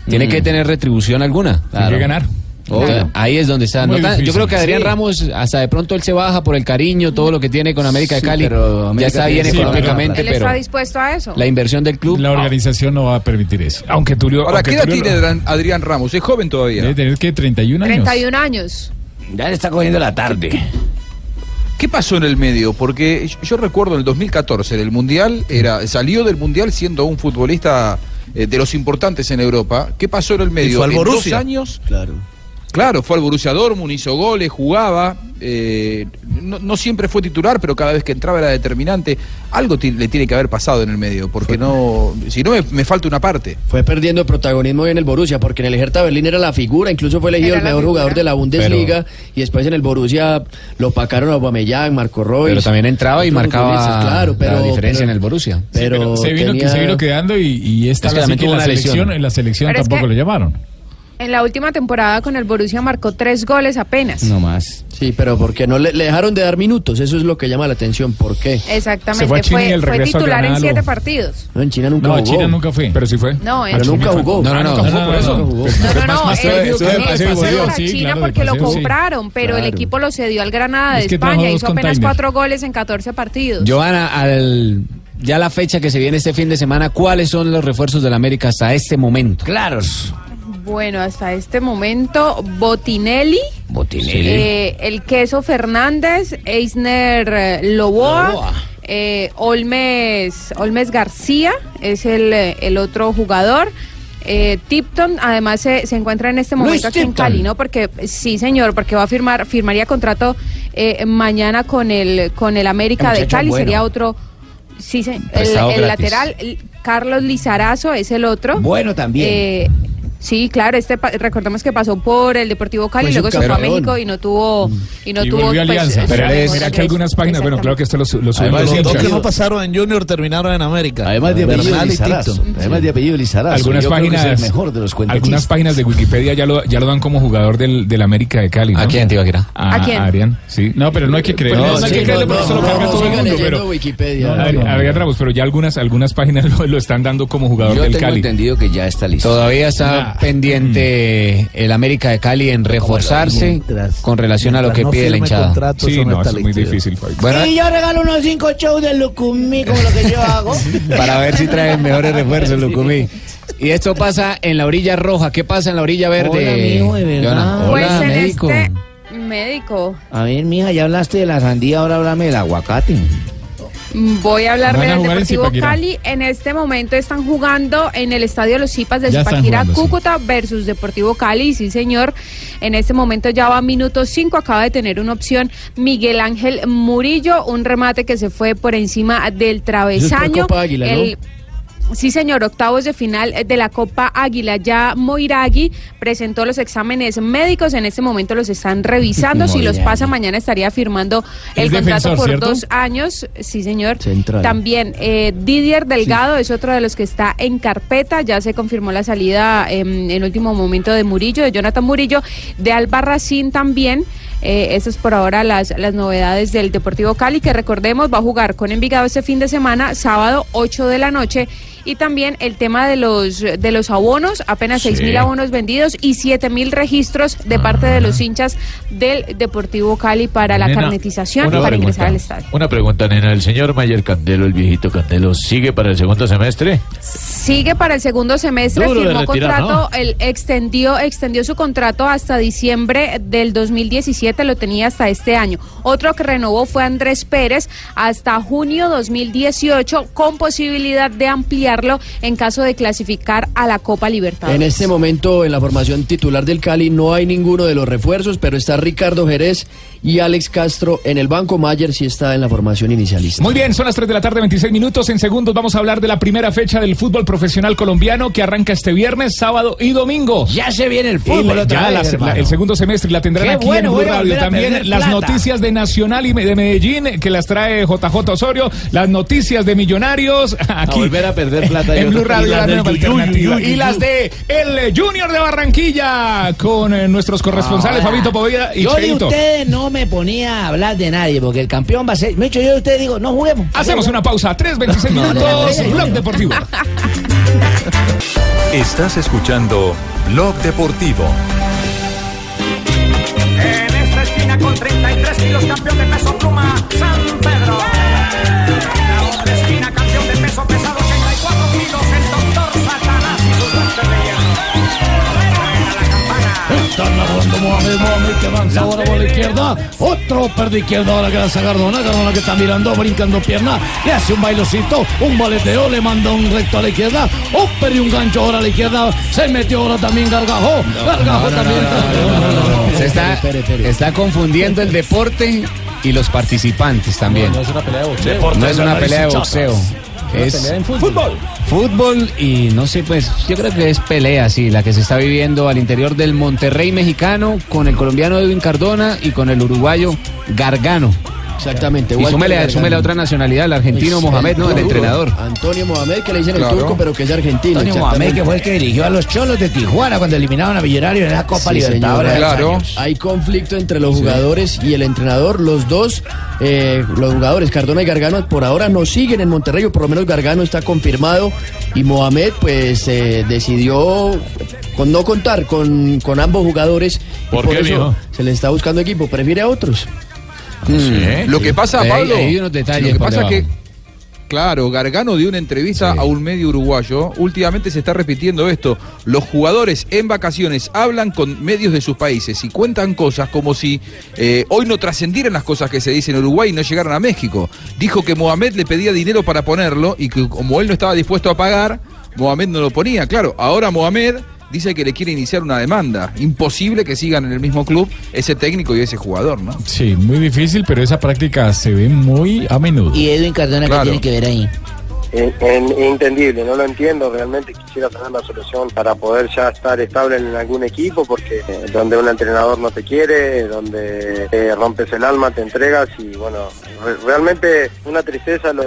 Tiene Mm. que tener retribución alguna. Tiene que ganar. Sea, ahí es donde está. Muy No tan- yo creo que Adrián Sí. Ramos, hasta de pronto él se baja por el cariño, todo lo que tiene con América de Sí, Cali. pero Ya está bien económicamente, Él pero está dispuesto a eso. la inversión del club. La organización no va a permitir eso. Aunque Tulio. Ahora, aunque ¿qué edad tiene Adrián- Adrián Ramos? Es joven todavía. Debe tener que 31 años. 31 años. Ya le está cogiendo la tarde. ¿Qué pasó en el medio? Porque yo, yo recuerdo en el 2014, del Mundial, era, salió del Mundial siendo un futbolista eh, de los importantes en Europa. ¿Qué pasó en el medio? fue al en dos años, Claro. Claro, fue al Borussia Dortmund, hizo goles, jugaba. eh, no, no siempre fue titular, pero cada vez que entraba era determinante. Algo le tiene que haber pasado en el medio, porque no, si no me, me falta una parte. Fue perdiendo protagonismo en el Borussia, porque en el Hertha Berlín era la figura, incluso fue elegido Era el la mejor figura. jugador de la Bundesliga, y después en el Borussia lo pacaron a Aubameyang, Marco Royce. Pero también entraba y marcaba claro, pero, la diferencia pero- en el Borussia. Sí, Pero, se, vino, tenía- se vino quedando y, y esta Es que la lesión. selección, en la selección Pero es tampoco que- lo llamaron. En la última temporada con el Borussia marcó tres goles apenas. No más. Sí, pero porque no le, le dejaron de dar minutos, eso es lo que llama la atención. ¿Por qué? Exactamente. Se fue a China y fue, el fue titular en siete partidos. No, en China nunca No, jugó. China nunca fue. Pero sí fue. No, en Pero nunca jugó. No, no, no, nunca no, jugó por eso. no. No, no, no, sí, China claro, porque lo sí. compraron, pero el equipo lo cedió al Granada de Es que trajo España. Hizo apenas cuatro goles en 14 partidos. Joana, al, ya la fecha que se viene este fin de semana, ¿cuáles son los refuerzos del América hasta este momento? Claros. Bueno, hasta este momento, Botinelli, Botinelli. eh, el Queso Fernández, Eisner eh, Loboa, Loboa. eh, Olmes, Olmes García es el, eh, el otro jugador. Eh, Tipton además se, se encuentra en este Luis momento aquí en. Cali, ¿no? Porque sí, señor, porque va a firmar, firmaría contrato eh, mañana con el con el América El de Cali, bueno. sería otro, sí, se- el, el lateral, Carlos Lizarazo es el otro. Bueno también. Sí, claro, este pa- recordemos que pasó por el Deportivo Cali, Fue luego se fue a. México y no tuvo y no y tuvo a pues, Alianza. Pero su- mira que algunas páginas, bueno, claro que esto lo, su- lo Además, los dos que no pasaron en Junior terminaron en América. Además de apellido Bernal y Lizarazo. Tito. Además de apellido Lizarazo. Algunas Yo es páginas, el mejor de los algunas páginas de Wikipedia ya lo, ya lo dan como jugador del, del América de Cali. ¿no? ¿A quién, Tibaquira? A, ¿A quién? Adrián, sí. No, pero no hay que creer. No, no, hay que creerle no, porque eso lo carga no, todo el mundo. Pero, Wikipedia. Adrián Ramos, pero ya algunas, algunas páginas lo, están dando como jugador Yo del tengo Cali. entendido que ya está listo. Todavía está. pendiente el América de Cali en reforzarse Mientras- con relación a lo que no pide la hinchada. contrato, Sí, no, es muy difícil. Bueno, Y yo regalo unos cinco shows de Lucumí, como lo que yo hago. para ver si traen mejores refuerzos, Lucumí. Y esto pasa en la orilla roja. ¿Qué pasa en la orilla verde? Hola, de verdad. Pues Hola, en médico. este médico. A ver, mija, ya hablaste de la sandía, ahora háblame del aguacate. Voy a a del en Deportivo Zipaquirá. Cali. En este momento están jugando en el estadio Los Zipas de Zipaquirá, sí. Cúcuta versus Deportivo Cali. Sí, señor. En este momento ya va minuto 5. Acaba de tener una opción Miguel Ángel Murillo, un remate que se fue por encima del travesaño. Copa Águila, ¿no? El- Sí, señor, octavos de final de la Copa Águila. Ya Moiragui presentó los exámenes médicos. En este momento los están revisando. si los pasa, mañana estaría firmando el contrato defensor, por ¿cierto? dos años. Sí, señor. Central. También eh, Didier Delgado es otro de los que está en carpeta. Ya se confirmó la salida em, en último momento de Murillo, de Jonathan Murillo, de Albarracín también. Eh, esas por ahora las, las novedades del Deportivo Cali, que recordemos va a jugar con Envigado este fin de semana, sábado 8 de la noche. Y también el tema de los de los abonos, apenas seis mil abonos vendidos y siete mil registros de parte de los hinchas del Deportivo Cali para la carnetización para pregunta. ingresar al estadio. Una pregunta, nena. ¿El señor Mayer Candelo, el viejito Candelo, sigue para el segundo semestre? Sigue para el segundo semestre, Duro firmó retirar, contrato, él extendió, extendió su contrato hasta diciembre del 2017, lo tenía hasta este año. Otro que renovó fue Andrés Pérez hasta junio 2018, con posibilidad de en caso de clasificar a la Copa Libertadores. En este momento, en la formación titular del Cali, no hay ninguno de los refuerzos, pero está Ricardo Jerez y Alex Castro en el banco. Mayer sí está en la formación inicialista. Muy bien, son las 3 de la tarde, 26 minutos. En segundos vamos a hablar de la primera fecha del fútbol profesional colombiano que arranca este viernes, sábado y domingo. Ya se viene el fútbol la- ya vez, la- la- el segundo semestre la tendrán Qué aquí bueno, en Blue a Radio. a También las plata. noticias de Nacional y de Medellín que las trae JJ Osorio, las noticias de Millonarios aquí volver a perder plata, en. Blue Radio Y las la del Yuyu, y las de el Junior de Barranquilla con eh, nuestros corresponsales Ahora, Fabito Poveda y Yo de ustedes no me ponía a hablar de nadie, porque el campeón va a ser. Me he dicho yo de ustedes, digo, no juguemos. Hacemos una pausa, 3.26 minutos, Blog Deportivo. Estás escuchando Blog Deportivo. En esta esquina con 33 kilos, campeón de peso pluma, San Pedro. Están narrando Mohamed, Mohamed que avanza ahora por la izquierda. Otro per izquierda ahora que lanza Cardona. Cardona que está mirando, brincando pierna. Le hace un bailocito, un baleteo, le manda un recto a la izquierda. Upper y un gancho ahora a la izquierda. Se metió ahora también Gargajo. Gargajo también. Se está, está confundiendo el deporte y los participantes también. No es una pelea de boxeo. Deporte No es de una nariz pelea de hinchada. boxeo. Es en fútbol. fútbol y no sé, pues yo creo que es pelea, sí, la que se está viviendo al interior del Monterrey mexicano con el colombiano Edwin Cardona y con el uruguayo Gargano. Exactamente. Y súmele, súmele a otra nacionalidad, el argentino Mohamed, ¿no? El entrenador. Antonio Mohamed, que le dicen Claro. el turco, pero que es argentino. Antonio Mohamed, que fue el que dirigió a los Cholos de Tijuana cuando eliminaron a Millonarios en la Copa Sí, Libertadores. Claro. Hay conflicto entre los jugadores y el entrenador. Los dos, eh, los jugadores, Cardona y Gargano, por ahora no siguen en Monterrey, o por lo menos Gargano está confirmado. Y Mohamed, pues, eh, decidió con no contar con, con ambos jugadores. y ¿Por qué, eso mijo? se le está buscando equipo. Prefiere a otros. Mm. Lo que pasa, Pablo, ahí hay unos detalles lo que pasa es que, claro, Gargano dio una entrevista Sí. a un medio uruguayo. Últimamente se está repitiendo esto. Los jugadores en vacaciones hablan con medios de sus países y cuentan cosas como si eh, hoy no trascendieran las cosas que se dicen en Uruguay y no llegaran a México. Dijo que Mohamed le pedía dinero para ponerlo y que como él no estaba dispuesto a pagar, Mohamed no lo ponía. Claro, ahora Mohamed dice que le quiere iniciar una demanda. Imposible que sigan en el mismo club ese técnico y ese jugador, ¿no? Sí, muy difícil, pero esa práctica se ve muy a menudo. Y Edwin Cardona, Claro. ¿qué tiene que ver ahí? En- en- entendible, no lo entiendo, realmente quisiera tener la solución para poder ya estar estable en algún equipo, porque eh, donde un entrenador no te quiere, donde eh, rompes el alma, te entregas y bueno, re- realmente una tristeza lo,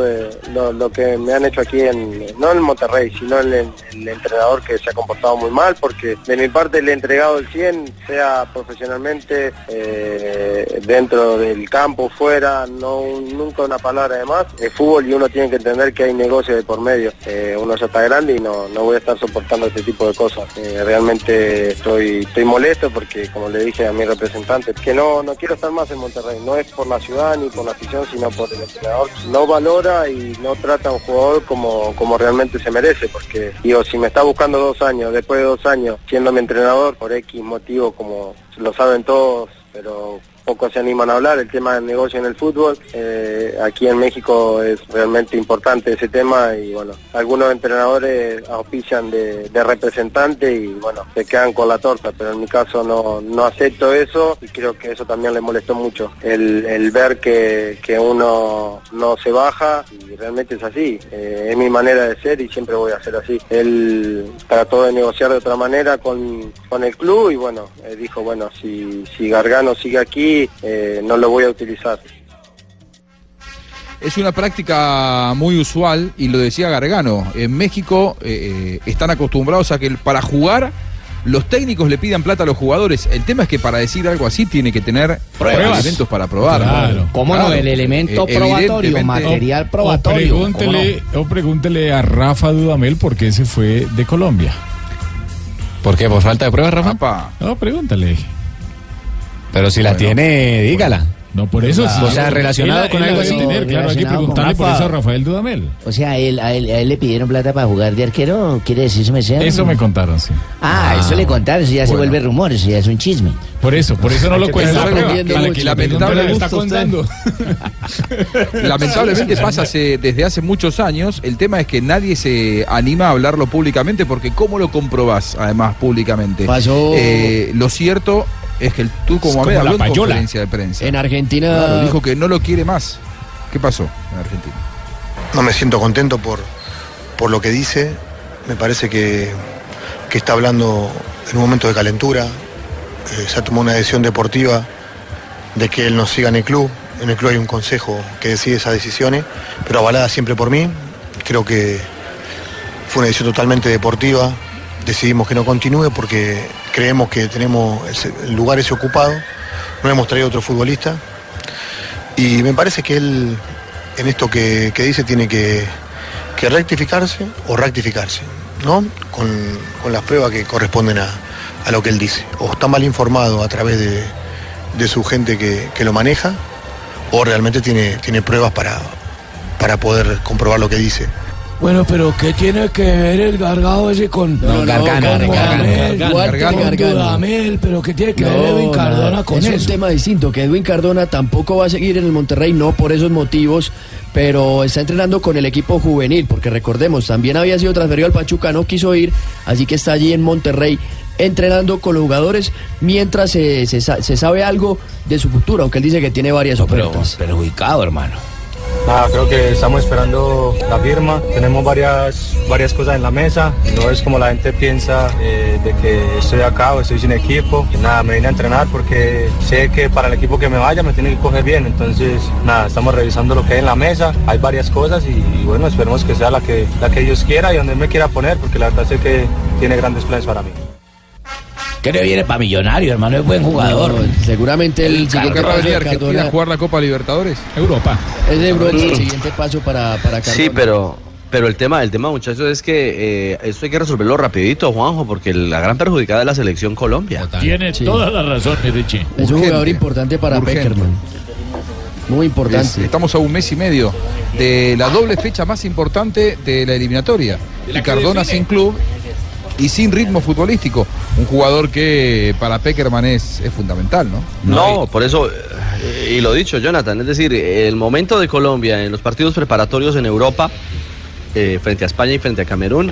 lo, que me han hecho aquí, en no en Monterrey, sino en el, el entrenador que se ha comportado muy mal, porque de mi parte le he entregado el 100, sea profesionalmente, eh, dentro del campo, fuera, no nunca una palabra de más. Es fútbol y uno tiene que entender que hay de por medio. Eh, uno ya está grande y no, no voy a estar soportando este tipo de cosas. Eh, realmente estoy, estoy molesto porque, como le dije a mi representante, que no, no quiero estar más en Monterrey. No es por la ciudad ni por la afición, sino por el entrenador. No valora y no trata a un jugador como, como realmente se merece, porque digo, si me está buscando dos años, después de dos años, siendo mi entrenador, por X motivo, como lo saben todos, pero pocos se animan a hablar, el tema del negocio en el fútbol. Eh, aquí en México es realmente importante ese tema y bueno, algunos entrenadores auspician de, de representante y bueno, se quedan con la torta, pero en mi caso no, no acepto eso y creo que eso también le molestó mucho, el, ver que, que uno no se baja y realmente es así, Eh, es mi manera de ser y siempre voy a ser así. Él trató de negociar de otra manera con, con el club y bueno, dijo, bueno, si, si Gargano sigue aquí, eh, no lo voy a utilizar. Es una práctica muy usual y lo decía Gargano. En México eh, eh, están acostumbrados a que para jugar los técnicos le pidan plata a los jugadores. El tema es que para decir algo así tiene que tener Pruebas. elementos para probar. Claro. ¿Cómo no? El elemento probatorio, material O probatorio. ¿cómo no? pregúntele, o pregúntele a Rafa Dudamel por qué se fue de Colombia. ¿Por qué? ¿Por falta de pruebas, Rafa? No, pregúntale. Pero si la Bueno, tiene, dígala. No, por eso sí. O sea, relacionado Él- con él algo así. tener, claro, hay que preguntarle por eso a Rafael Dudamel. O sea, ¿a él, a, él, a él le pidieron plata para jugar de arquero, ¿quiere decir eso me sea? Eso me contaron, sí. Ah, eso le contaron, eso ya se vuelve rumor, eso ya es un chisme. Por eso, por eso no lo cuenta la prueba. Para que la Lamentable le está contando. Lamentablemente pasa hace- desde hace muchos años. El tema es que nadie se anima a hablarlo públicamente porque ¿cómo lo comprobás además públicamente? Pasó- Eh, lo cierto es que el Turco Mohamed como habló en conferencia de prensa. En Argentina- Claro, dijo que no lo quiere más. ¿Qué pasó en Argentina? No me siento contento por, por lo que dice. Me parece que, que está hablando en un momento de calentura. Eh, se ha tomado una decisión deportiva de que él no siga en el club. En el club hay un consejo que decide esas decisiones, pero avalada siempre por mí. Creo que fue una decisión totalmente deportiva. Decidimos que no continúe porque creemos que tenemos el lugar ese ocupado. No hemos traído otro futbolista. Y me parece que él, en esto que, que dice, tiene que, que rectificarse o rectificarse, ¿no? Con, con las pruebas que corresponden a, a lo que él dice. O está mal informado a través de, de su gente que, que lo maneja, o realmente tiene, tiene pruebas para, para poder comprobar lo que dice. Bueno, pero ¿qué tiene que ver el gargado ese con No, no, Gargano, con Gargano, pero ¿qué tiene que ver Edwin Cardona con es eso? un tema distinto, que Edwin Cardona tampoco va a seguir en el Monterrey, no por esos motivos, pero está entrenando con el equipo juvenil, porque recordemos, también había sido transferido al Pachuca, no quiso ir, así que está allí en Monterrey entrenando con los jugadores mientras se, se se sabe algo de su futuro, aunque él dice que tiene varias ofertas. Perjudicado, hermano. Nada, creo que estamos esperando la firma. Tenemos varias, varias cosas en la mesa. No es como la gente piensa eh, de que estoy acá o estoy sin equipo. Nada, me vine a entrenar porque sé que para el equipo que me vaya me tiene que coger bien. Entonces, nada, estamos revisando lo que hay en la mesa. Hay varias cosas y, y bueno, esperemos que sea la que, la que Dios quiera y donde él me quiera poner porque la verdad sé que tiene grandes planes para mí. ¿Qué le viene para millonario, hermano? Es buen jugador. No, seguramente el ¿Qué siguiente querrá paso venir de Argentina a jugar la Copa Libertadores? Europa. es de Europa el siguiente paso para, para Cardona. Sí, pero, pero el tema, el tema, muchachos, es que eh, esto hay que resolverlo rapidito, Juanjo, porque la gran perjudicada es la selección Colombia. Tiene toda la razón, Richie. Es un jugador importante para urgente. Peckerman. Muy importante. Es- estamos a un mes y medio de la doble fecha más importante de la eliminatoria. la Y que Cardona define. sin club y sin ritmo futbolístico. Un jugador que para Peckerman es, es fundamental, ¿no? No, por eso, eh, y lo dicho, Jonathan, es decir, el momento de Colombia en los partidos preparatorios en Europa, eh, frente a España y frente a Camerún,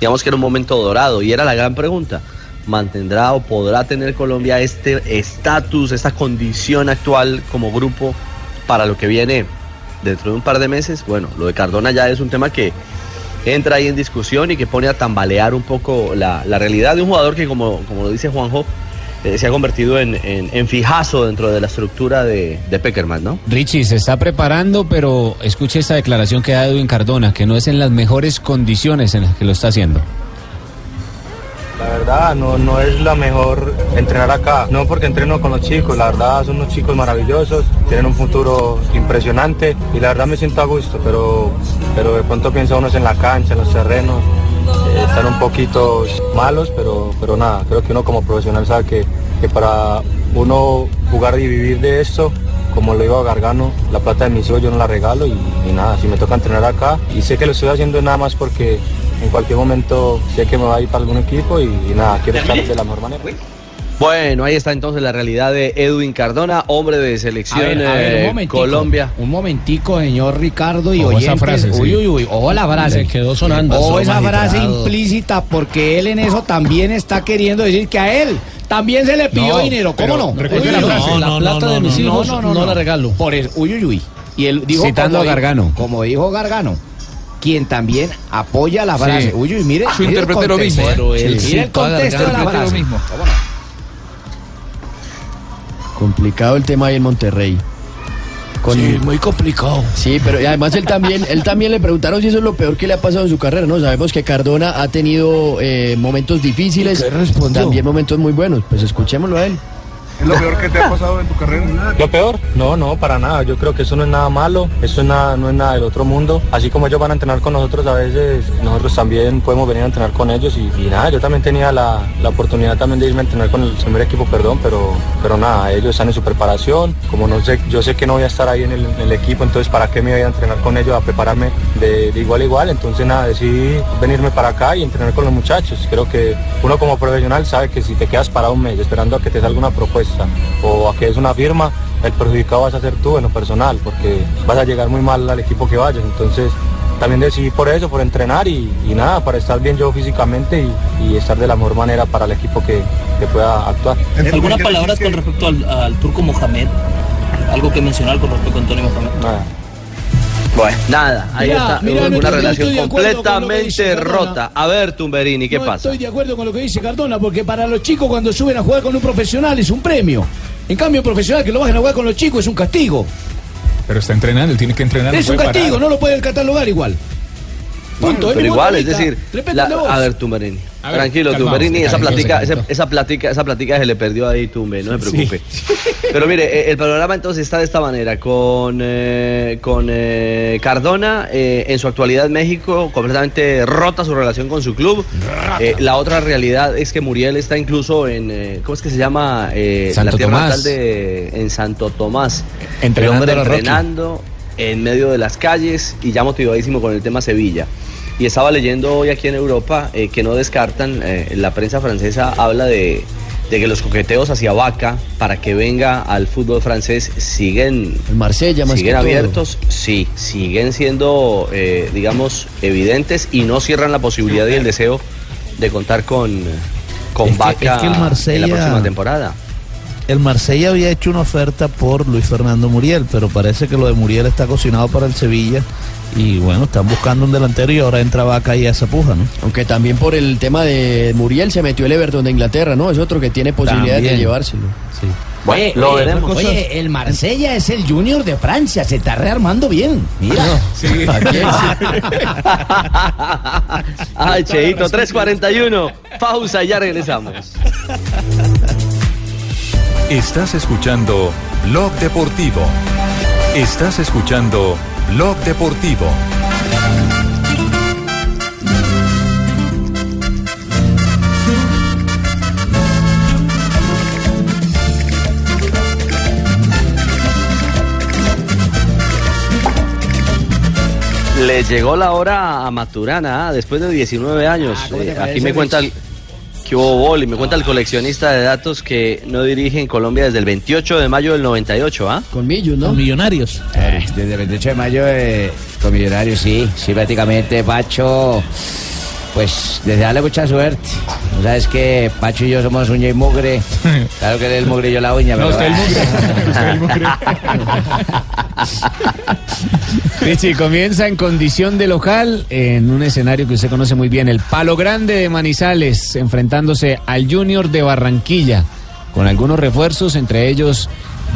digamos que era un momento dorado y era la gran pregunta. ¿Mantendrá o podrá tener Colombia este estatus, esta condición actual como grupo para lo que viene dentro de un par de meses, bueno, lo de Cardona ya es un tema que entra ahí en discusión y que pone a tambalear un poco la, la realidad de un jugador que, como, como lo dice Juanjo, eh, se ha convertido en, en- en fijazo dentro de la estructura de, de Peckerman, ¿no? Richie se está preparando, pero escuche esta declaración que da Edwin Cardona, que no es en las mejores condiciones en las que lo está haciendo. La verdad, no, no es la mejor entrenar acá. No porque entreno con los chicos, la verdad son unos chicos maravillosos, tienen un futuro impresionante y la verdad me siento a gusto, pero, pero de pronto piensa uno en la cancha, en los terrenos. eh, están un poquito malos, pero, pero nada, creo que uno como profesional sabe que, que para uno jugar y vivir de esto, como lo digo a Gargano, la plata de mis hijos yo no la regalo y, y nada, si me toca entrenar acá. Y sé que lo estoy haciendo nada más porque en cualquier momento sé que me va a ir para algún equipo y, y nada, quiero estar de la mejor manera. Bueno, ahí está entonces la realidad de Edwin Cardona, hombre de selección A ver, a ver, un eh, momentico. Colombia. Un momentico, señor Ricardo y Ojo esa frase, sí. Uy, uy, uy, ojo la frase. Le quedó sonando. Ojo esa Magistrado. frase implícita porque él en eso también está queriendo decir que a él también se le pidió No, dinero. ¿Cómo no? recuerde la frase. no, La no, plata no, de no, mis no, hijos no, no no, la regalo. Por eso, uy, uy, uy. Y él dijo Citando como a Gargano. Como dijo Gargano. Quien también apoya la frase. Sí. Uy, uy, mire. Su interpreté lo mismo. Pero él Mire el contexto de la frase. Lo mismo. Complicado el tema ahí en Monterrey. Sí, muy complicado. Sí, pero y además él también, él también le preguntaron si eso es lo peor que le ha pasado en su carrera, ¿no? Sabemos que Cardona ha tenido eh, momentos difíciles, también momentos muy buenos. Pues escuchémoslo a él. ¿Es lo peor que te ha pasado en tu carrera? ¿Lo peor? No, no, para nada. Yo creo que eso no es nada malo, eso es nada, no es nada del otro mundo. Así como ellos van a entrenar con nosotros a veces, nosotros también podemos venir a entrenar con ellos y, nada, yo también tenía la, la oportunidad también de irme a entrenar con el primer equipo, perdón, pero, pero nada, ellos están en su preparación. Como no sé, yo sé que no voy a estar ahí en el, equipo, entonces ¿para qué me voy a entrenar con ellos a prepararme de, de igual a igual? Entonces nada, decidí venirme para acá y entrenar con los muchachos. Creo que uno como profesional sabe que si te quedas parado un mes esperando a que te salga una propuesta o a que es una firma, el perjudicado vas a ser tú en lo personal, porque vas a llegar muy mal al equipo que vayas. Entonces también decidí por eso, por entrenar y, y nada, para estar bien yo físicamente y, y estar de la mejor manera para el equipo que, que pueda actuar. ¿Algunas palabras con respecto al, al turco Mohamed? ¿Algo que mencionar con respecto a Antonio Mohamed? Nada. Bueno, nada, ahí está una no relación completamente rota. A ver, Tumberini, ¿qué no pasa? estoy de acuerdo con lo que dice Cardona, porque para los chicos cuando suben a jugar con un profesional es un premio. En cambio, un profesional que lo bajen a jugar con los chicos es un castigo. Pero está entrenando, él tiene que entrenar. no es un castigo, parar. no lo pueden catalogar igual. Punto. Pero igual, es decir, la- a ver, Tumberini. Ver, Tranquilo, Tumberini, esa calmaos. esa, esa platica, esa platica se le perdió ahí, Tumbe, no se preocupe. Pero mire, eh, el panorama entonces está de esta manera, con, eh, con eh, Cardona, eh, en su actualidad México, completamente rota su relación con su club. Eh, la otra realidad es que Muriel está incluso en, ¿cómo es que se llama? Eh, Santo la tierra Tomás. de, en Santo Tomás. Entrenando el hombre entrenando en medio de las calles y ya motivadísimo con el tema Sevilla. Y estaba leyendo hoy aquí en Europa eh, que no descartan, eh, la prensa francesa habla de, de que los coqueteos hacia Vaca para que venga al fútbol francés siguen, Marsella más siguen que todo. abiertos, sí, siguen siendo, eh, digamos, evidentes y no cierran la posibilidad y el deseo de contar con, con Es que- Vaca es que el en la próxima temporada. El Marsella había hecho una oferta por Luis Fernando Muriel, pero parece que lo de Muriel está cocinado para el Sevilla. Y bueno, están buscando un delantero y ahora entra Vaca y a esa puja, ¿no? Aunque también por el tema de Muriel se metió el Everton de Inglaterra, ¿no? Es otro que tiene posibilidades de llevárselo. Sí. Oye, lo oye, veremos. Oye, el Marsella es el Junior de Francia, se está rearmando bien. Mira. Ay, Cheito, 3.41. Pausa y ya regresamos. Estás escuchando Blog Deportivo. Estás escuchando Blog Deportivo. Le llegó la hora a Maturana, ah, después de 19 años. ¿cómo te Eh, aquí me cuenta el, que hubo bol y me cuenta el coleccionista de datos que no dirige en Colombia desde el 28 de mayo del 98, ¿ah? Con Millos, ¿no? Con millonarios. Eh, desde el 28 de mayo eh, con Millonarios, sí, sí, prácticamente, Pacho. Pues desearle mucha suerte. O sea, es que Pacho y yo somos uña y mugre. Claro que él es el mugre y yo la uña. No, pero- usted el mugre. Usted el mugre. Richie comienza en condición de local en un escenario que usted conoce muy bien, el Palo Grande de Manizales, enfrentándose al Junior de Barranquilla, con algunos refuerzos, entre ellos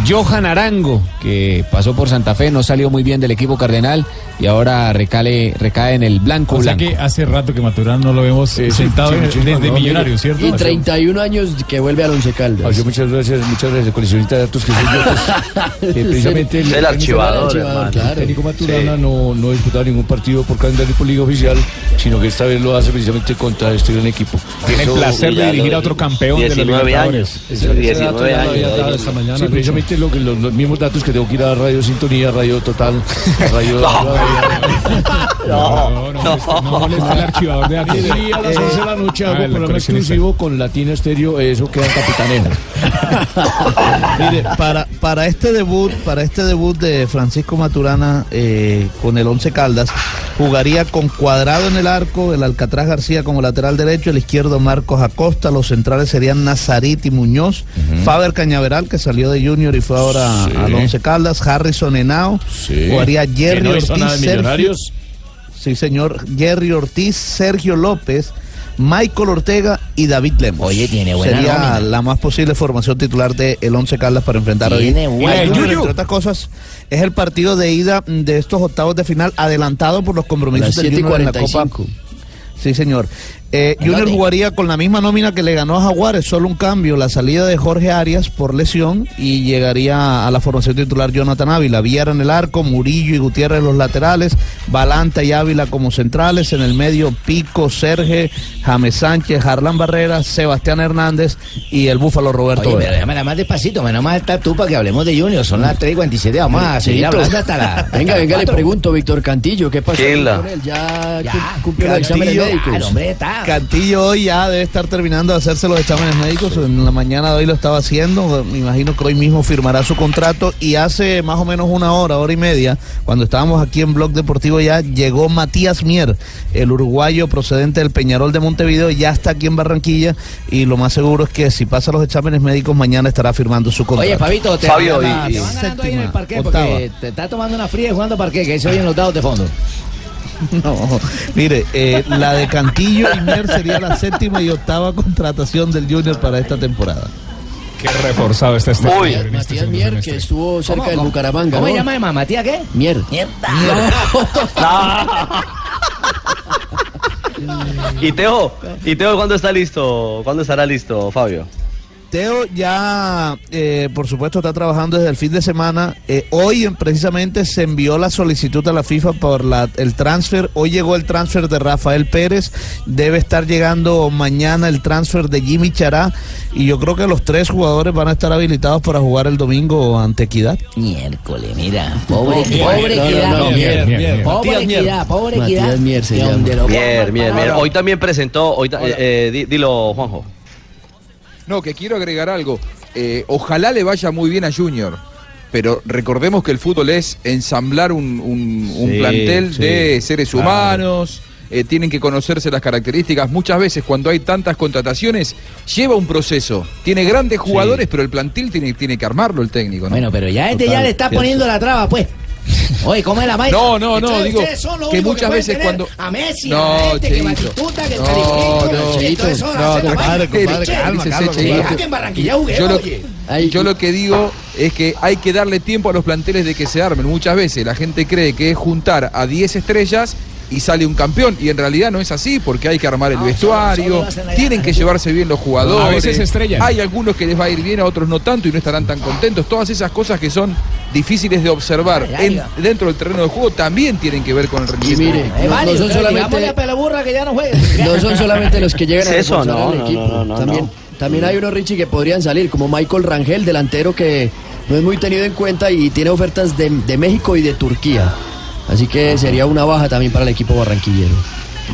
Johan Arango, que pasó por Santa Fe, no salió muy bien del equipo cardenal y ahora recale, recae en el blanco O sea blanco. que hace rato que Maturana no lo vemos sentado sí, en- mucho desde mejor, Millonarios, ¿cierto? Y 31 años que vuelve al Once Caldas. Oye, muchas gracias, muchas gracias, coleccionista de datos que soy yo. pues, eh, precisamente El archivador, hermano. El Claro. técnico Maturana no, no ha disputado ningún partido por calendario por liga oficial, sino que esta vez lo hace precisamente contra este gran equipo. Tiene el placer de dirigir a otro campeón de los 19 Libertadores. años. Ese- ese dato ya lo había dado esta mañana. Sí, precisamente lo que, los, los mismos datos que tengo que ir a Radio Sintonía, Radio Total, Radio... No, no, no, no molesta al archivador de datos. Y a las 11 de la noche hago el programa exclusivo con Latina Estéreo, eso queda en Capitanejo. Mire, para, para este debut, para este debut de Francisco Maturana eh, con el Once Caldas, jugaría con Cuadrado en el arco, el Alcatraz García como lateral derecho, el izquierdo Marcos Acosta, los centrales serían Nazarit y Muñoz, Faber Cañaveral que salió de Junior y fue ahora Sí. al Once Caldas, Harrison Henao, jugaría Jerry no Ortiz, Sergio-. Sí, señor, Jerry Ortiz, Sergio López. Michael Ortega y David Lemos. Oye, tiene buena Sería nómina. la más posible formación titular de el Once Caldas para enfrentar Tiene hoy. buena al Junior, entre otras cosas, es el partido de ida de estos octavos de final adelantado por los compromisos del 7 y Junior en la 45. Copa. Sí, señor. Eh, Junior jugaría con la misma nómina que le ganó a Jaguares, solo un cambio, la salida de Jorge Arias por lesión y llegaría a la formación titular Jonathan Ávila. Viera en el arco, Murillo y Gutiérrez en los laterales, Balanta y Ávila como centrales, en el medio Pico, Serge, James Sánchez, Harlan Barrera, Sebastián Hernández y el Búfalo Roberto. Oye, pero déjame nada más despacito, menos mal está tú para que hablemos de Junior. Son las 3 y 47, vamos a seguir hablando hasta la. hasta Venga, venga, le pregunto, Víctor Cantillo, ¿qué pasó ¿Quién la? con él? Ya, Ya, cum- cumplió exámenes Cantillo, médicos. Ah, el hombre está. Cantillo hoy ya debe estar terminando de hacerse los exámenes médicos. En la mañana de hoy lo estaba haciendo. Me imagino que hoy mismo firmará su contrato. Y hace más o menos una hora, hora y media, cuando estábamos aquí en Blog Deportivo ya, llegó Matías Mier, el uruguayo procedente del Peñarol de Montevideo. Ya está aquí en Barranquilla. Y lo más seguro es que si pasa los exámenes médicos, mañana estará firmando su contrato. Oye, Fabito, te, Fabio, van, ganando- y- te van ganando ahí en el séptima, parque porque te está tomando una fría y jugando parque, que se oyen los dados de fondo. No, mire, eh, la de Cantillo y Mier sería la séptima y octava contratación del Junior para esta temporada. Qué reforzado está este Uy. señor en este Matías Mier, que estuvo cerca ¿Cómo, del? Bucaramanga, ¿Cómo ¿no? se llama, mamá? ¿Matías qué? Mier. Mierda. Y Teo, y Teo, ¿cuándo está listo? ¿Cuándo estará listo, Fabio? Teo ya, eh, por supuesto, está trabajando desde el fin de semana. Eh, hoy precisamente se envió la solicitud a la FIFA por la, el transfer. Hoy llegó el transfer de Rafael Pérez. Debe estar llegando mañana el transfer de Jimmy Chará. Y yo creo que los tres jugadores van a estar habilitados para jugar el domingo ante Equidad. Miércoles, mira. Pobre, pobre equidad. Pobre equidad, pobre Matías equidad. Mier Mier. Hoy también presentó, hoy, eh, eh, di- dilo, Juanjo. No, que quiero agregar algo. Eh, ojalá le vaya muy bien a Junior. Pero recordemos que el fútbol es ensamblar un, un- un Sí, plantel sí, de seres claro. humanos. eh, tienen que conocerse las características. Muchas veces cuando hay tantas contrataciones, lleva un proceso. Tiene grandes jugadores, pero el plantel tiene, tiene que armarlo el técnico. ¿no? Bueno, pero ya este ya le está poniendo la traba, pues. Oye, ¿cómo es la vaina? No, no, no, digo que muchas veces cuando- A Messi, No, a este, que. Batistuta, que el No, no, Cheito, eso no, compadre, Che, calma, calma, Cheito, compadre. que en Barranquilla jugué, yo lo, oye. yo lo que digo es que hay que darle tiempo a los planteles de que se armen. Muchas veces la gente cree que es juntar a 10 estrellas y sale un campeón. Y en realidad no es así, porque hay que armar el No, vestuario, tienen que llevarse bien los jugadores. A veces se estrellan. Hay algunos que les va a ir bien, a otros no tanto y no estarán tan contentos. Todas esas cosas que son difíciles de observar en- dentro del terreno de juego también tienen que ver con el Y rendimiento. mire, Eh, no, son solamente a Pelaburra que ya no juegue. no son solamente los que llegan a ¿Es eso? No, al equipo. no, no, no, también, no. también hay unos Richie que podrían salir, como Michael Rangel, delantero que no es muy tenido en cuenta y tiene ofertas de, de México y de Turquía. Así que sería una baja también para el equipo barranquillero.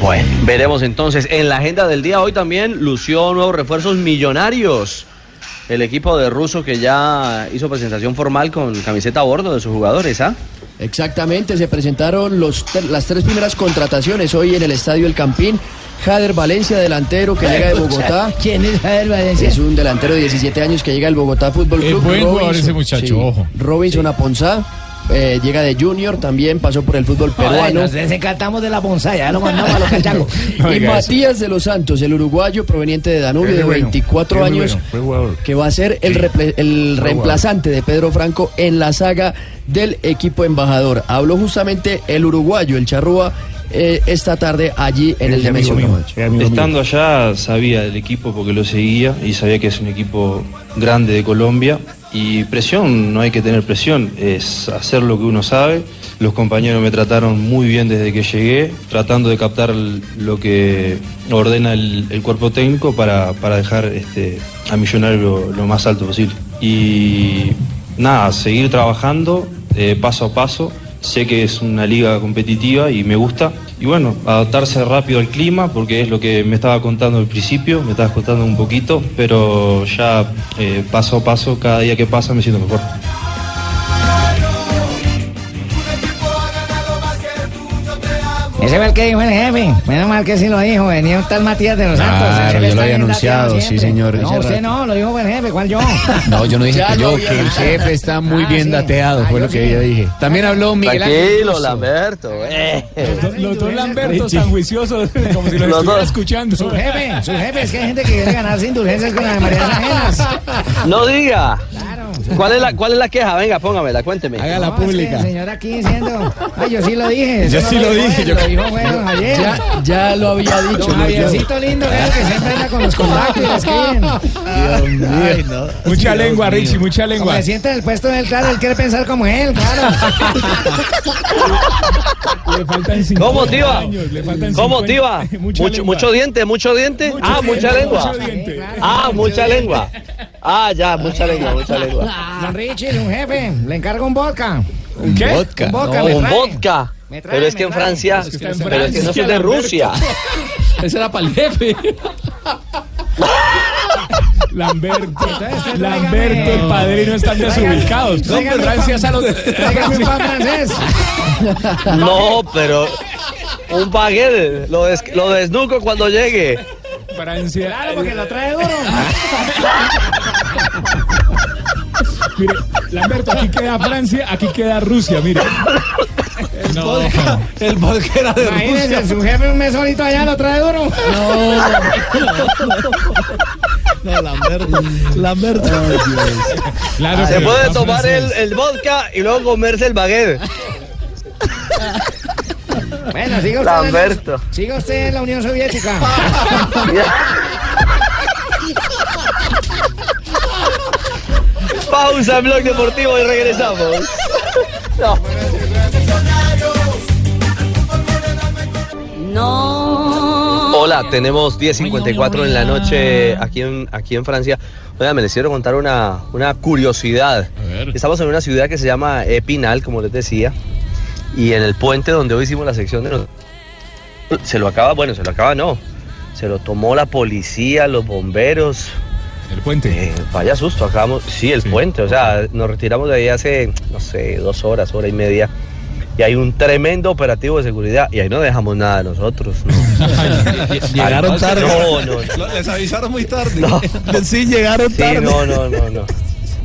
Bueno, veremos entonces. En la agenda del día hoy también lució nuevos refuerzos millonarios. El equipo de Russo que ya hizo presentación formal con camiseta a bordo de sus jugadores, ¿ah? Exactamente, se presentaron los, las tres primeras contrataciones hoy en el Estadio El Campín. Jader Valencia, delantero que llega de Bogotá. ¿Quién es Jader Valencia? Es un delantero de 17 años que llega al Bogotá Fútbol Es Club. buen jugador Robinson- ese muchacho, sí. ojo. Robinson Aponzá. Eh, llega de Junior, también pasó por el fútbol peruano. Nos desencantamos de la bonsai, ya lo mandamos a los cachacos. y Matías de los Santos, el uruguayo proveniente de Danubio, de bueno, 24 muy años, bueno, que va a ser el, el reemplazante de Pedro Franco en la saga del equipo embajador. Habló justamente el uruguayo, el Charrúa, eh, esta tarde allí en el Nemesio. Estando allá sabía del equipo porque lo seguía y sabía que es un equipo grande de Colombia y presión, no hay que tener presión, es hacer lo que uno sabe. Los compañeros me trataron muy bien desde que llegué, tratando de captar lo que ordena el, el cuerpo técnico para, para dejar este, a Millonario lo, lo más alto posible. Y nada, seguir trabajando eh, paso a paso. Sé que es una liga competitiva y me gusta. Y bueno, adaptarse rápido al clima, porque es lo que me estaba contando al principio, me estabas contando un poquito, pero ya eh, paso a paso, cada día que pasa me siento mejor. Ese fue el que dijo el jefe. Menos mal que sí lo dijo. Venía un tal Matías de los Santos. Claro, yo lo había anunciado, sí, señor. No, usted no, lo dijo el jefe. ¿Cuál yo? No, yo no dije Ya que yo, que el jefe está muy Ah, bien sí. dateado, Ah, fue lo que sí. yo dije. También habló Miguel Ángel Tranquilo. Lamberto. eh. Los dos Lambertos tan juiciosos, como si los Los estuviera dos. escuchando. Su jefe, su jefe. Es que hay gente que quiere ganarse indulgencias con la de María Ajenas. No diga. ¿Cuál es la, cuál es la queja? Venga, póngamela, cuénteme. No, es que el señor aquí diciendo. Ay, yo sí lo dije. Yo sí lo dije, él, yo- Lo dijo bueno ayer. Ya, ya lo había dicho. Don. Javiercito lindo, creo que siempre anda con los contactos y le escriben. Ay, no. Mucha lengua, Richie, mucha lengua. se siente en el puesto del claro, él quiere pensar como él, claro. Le faltan ¿Cómo, 50 Tiba? años, le faltan ¿Cómo, 50. Tiba? Mucha Mucho, mucho diente, mucho diente. ah, mucha lengua. mucho diente. Ah, mucha lengua. Ah, ya, mucha lengua, mucha lengua. Don Richie, un jefe, le encargo un vodka. ¿Un qué? vodka? Un vodka, No, me un trae. vodka. Me trae, Pero es que en. Francia, Es que pero es que no soy de. Rusia. Ese era para el jefe. Lamberto, Lamberto, el padrino están desubicados. No, pues Francia un pan francés. No, pero un baguette, lo, des, lo desnuco cuando llegue. Francia. Claro, porque lo trae duro. Mire, Lamberto, aquí queda Francia, aquí queda Rusia, mire. No. El vodka era de Imagínese, Rusia. su jefe un mes solito allá lo trae duro. No, Lamberto. Lamberto. Claro, Se pero puede tomar el, el vodka y luego comerse el baguette. Bueno, siga usted, Lamberto. En, siga usted en la Unión Soviética. Pausa, blog deportivo y regresamos. No. No. Hola, tenemos 10.54 en la noche aquí en, aquí en Francia. Oiga, me les quiero contar una, una curiosidad. Estamos en una ciudad que se llama Epinal, como les decía, y en el puente donde hoy hicimos la sección de los... Se lo acaba, bueno, se lo acaba no. Se lo tomó la policía, los bomberos. El puente. vaya susto, acabamos... Sí, el puente, o sea, nos retiramos de ahí hace, no sé, dos horas, hora y media. Y hay un tremendo operativo de seguridad y ahí no dejamos nada de nosotros. ¿no? Llegaron tarde. No, no, no. Les avisaron muy tarde. No. Sí, llegaron Sí, tarde. no, no, no, no.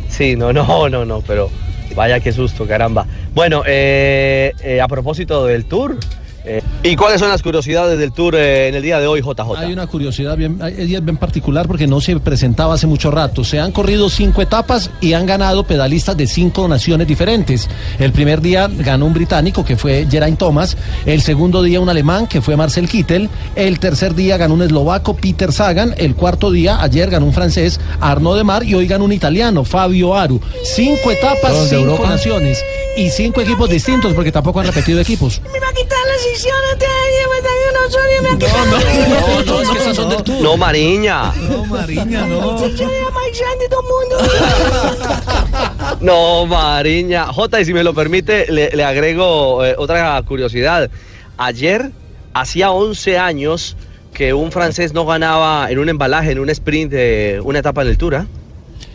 Sí, no, no, no, no, pero vaya qué susto, caramba. Bueno, eh, eh, a propósito del tour, eh, ¿y cuáles son las curiosidades del tour eh, en el día de hoy, JJ? Hay una curiosidad bien, bien particular porque no se presentaba hace mucho rato. Se han corrido cinco etapas y han ganado pedalistas de cinco naciones diferentes. El primer día ganó un británico que fue Geraint Thomas. El segundo día un alemán que fue Marcel Kittel. El tercer día ganó un eslovaco Peter Sagan. El cuarto día ayer ganó un francés Arnaud Demar y hoy ganó un italiano Fabio Aru. Cinco etapas, ¿Todos de cinco Europa? naciones y cinco equipos distintos porque tampoco han repetido equipos. De No, no, es que esas son del tour. No, Mariña. No, Mariña, no. No, Mariña. J, y si me lo permite, le, le agrego eh, otra curiosidad. Ayer, hacía 11 años que un francés no ganaba en un embalaje, en un sprint de una etapa en el Tour. ¿ah?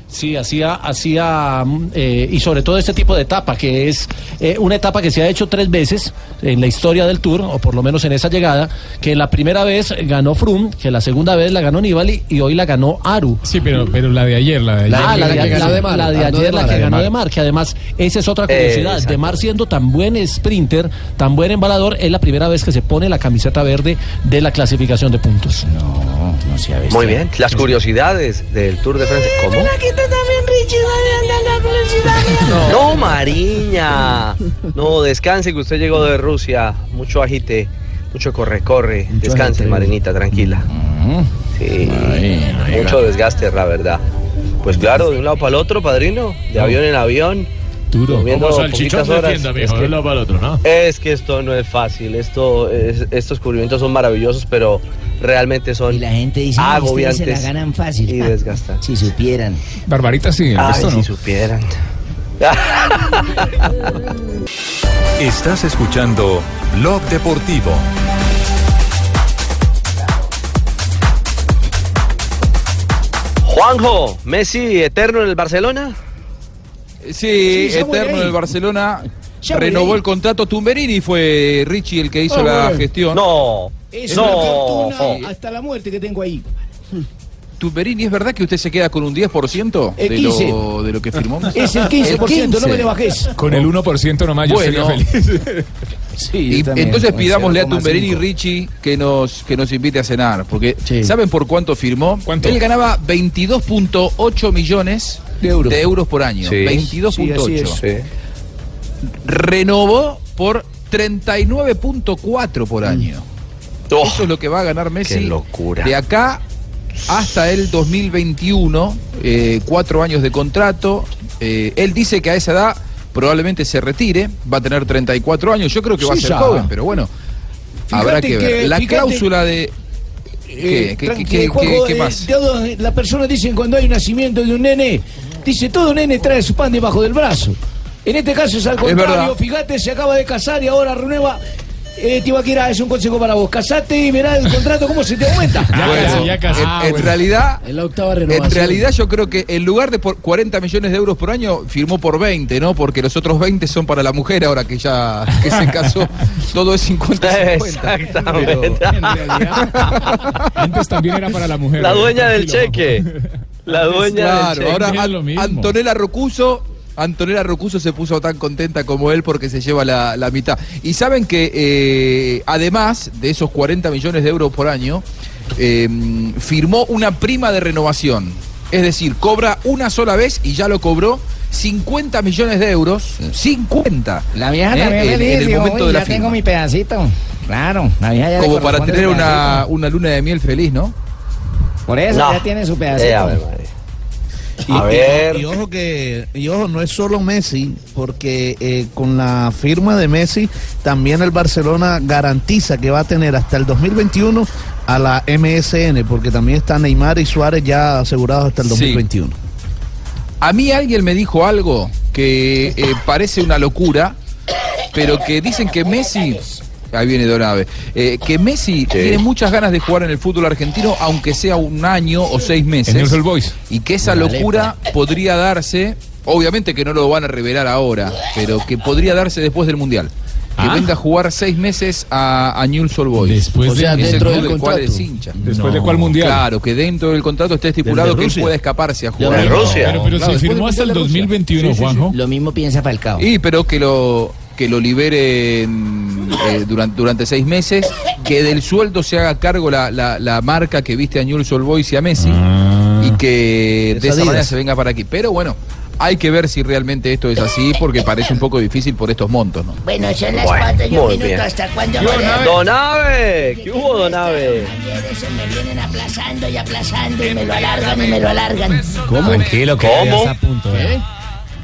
Sí, hacía, hacía mm, eh, y sobre todo este tipo de etapa, que es eh, una etapa que se ha hecho tres veces en la historia del Tour, o por lo menos en esa llegada, que la primera vez ganó Froome, que la segunda vez la ganó Nibali y hoy la ganó Aru. Sí, pero, pero la de ayer, la de ayer. La, la, que de, ganó la- de Mar. la de ayer, la que ganó de Mar, que además esa es otra Eh, curiosidad. de. Mar siendo tan buen sprinter, tan buen embalador, es la primera vez que se pone la camiseta verde de la clasificación de puntos. No, no se ha visto. Muy bien, las curiosidades del Tour de Francia. No, Mariña. No, descanse que usted llegó de Rusia. Mucho agite, mucho corre, corre. Descanse, Marinita, tranquila. Sí, mucho desgaste, la verdad. Pues claro, de un lado para el otro, padrino. De avión en avión. Duro. Como salchichón de horas. tienda, Es mijo, que- de un lado para otro, ¿no? Es que esto no es fácil, esto es- estos cubrimientos son maravillosos, pero realmente son Y la gente dice, "Ay, ustedes agobiantes se la ganan fácil. y desgastantes. Si supieran. Barbarita sí, el Ay, resto si no. supieran. Estás escuchando Blog Deportivo. Juanjo, Messi eterno en el Barcelona. Sí, Sí, eterno ahí. en el Barcelona. Ya renovó el contrato Tumberini, fue Richie el que hizo Ah, la bueno. gestión. No, Es una fortuna hasta la muerte que tengo ahí. Tumberini, ¿es verdad que usted se queda con un 10% El de 15. lo, de lo que firmó? Es el 15%, no me le bajes. Con el 1% nomás yo Bueno. sería feliz. Y también, entonces pidámosle a 0,5. Tumberini y Richie que nos, que nos invite a cenar, porque ¿saben por cuánto firmó? ¿Cuánto? Él ganaba 22.8 millones de euros, por año. Sí. 22.8. Sí. Renovó por 39.4 por año. Eso es lo que va a ganar Messi qué locura. de acá hasta el 2021, eh, cuatro años de contrato. Eh, él dice que a esa edad probablemente se retire, va a tener 34 años. Yo creo que va a ser ya. joven, pero bueno, habrá que ver. que- La fíjate- cláusula de. Eh, ¿Qué, qué, tranqui, qué- qué- qué eh, más? todos- las personas dicen cuando hay un nacimiento de un nene, dice todo nene trae su pan debajo del brazo. En este caso es al contrario, fíjate, se acaba de casar y ahora renueva. Eh, Tibaquira, es un consejo para vos. Casate y verás el contrato cómo se te aumenta. Bueno, en, en realidad, En la octava en renovación. realidad yo creo que en lugar de por 40 millones de euros por año, firmó por 20, ¿no? Porque los otros 20 son para la mujer ahora que ya que se casó. Todo es 50-50. Exactamente. Antes también era para la mujer. La eh, dueña del cheque. La dueña Claro, del ahora Es lo mismo. Antonella Rocuso. Antonella Rocuso se puso tan contenta como él porque se lleva la, la mitad. Y saben que eh, además de esos 40 millones de euros por año, eh, firmó una prima de renovación. Es decir, cobra una sola vez y ya lo cobró 50 millones de euros. 50. La vieja ¿eh? también en, en el momento "Uy, de la ya tengo mi pedacito. Claro, la vieja ya Como para tener una, una luna de miel feliz, ¿no? Por eso No. ya tiene su pedacito. Eh, a ver, Y, A y- ver. y ojo que, y ojo, no es solo Messi, porque eh, con la firma de Messi, también el Barcelona garantiza que va a tener hasta el 2021 a la MSN, porque también está Neymar y Suárez ya asegurados hasta el Sí. 2021. A mí alguien me dijo algo que eh, parece una locura, pero que dicen que Messi, ahí viene Donave, eh, que Messi tiene muchas ganas de jugar en el fútbol argentino, aunque sea un año o seis meses. En Old Boys. Y que esa locura podría darse, obviamente que no lo van a revelar ahora, pero que podría darse después del Mundial. Que Ah. venga a jugar seis meses a, a Newell's Old Boys. Después O sea, el dentro club del del cual contrato. es hincha. ¿Después de cuál mundial? Claro, que dentro del contrato esté estipulado ¿Del de que él pueda escaparse a jugar. de Rusia. Pero- pero si después firmó hasta el Mundial de Rusia. 2021, Juanjo. Lo mismo piensa Falcao. Y pero que lo que lo liberen eh, durante, durante seis meses, que del sueldo se haga cargo la, la, la marca que viste a Newell's Old Boys y a Messi y que Es de esa manera se venga para aquí. Pero bueno, hay que ver si realmente esto es así porque parece un poco difícil por estos montos, ¿no? Bueno, son las Bueno, cuatro y un minuto. bien. ¿Hasta cuándo? Donave, ¿qué hubo, Donave? Eso me vienen aplazando y aplazando y me lo alargan y me lo alargan. Tranquilo, que a punto. ¿eh?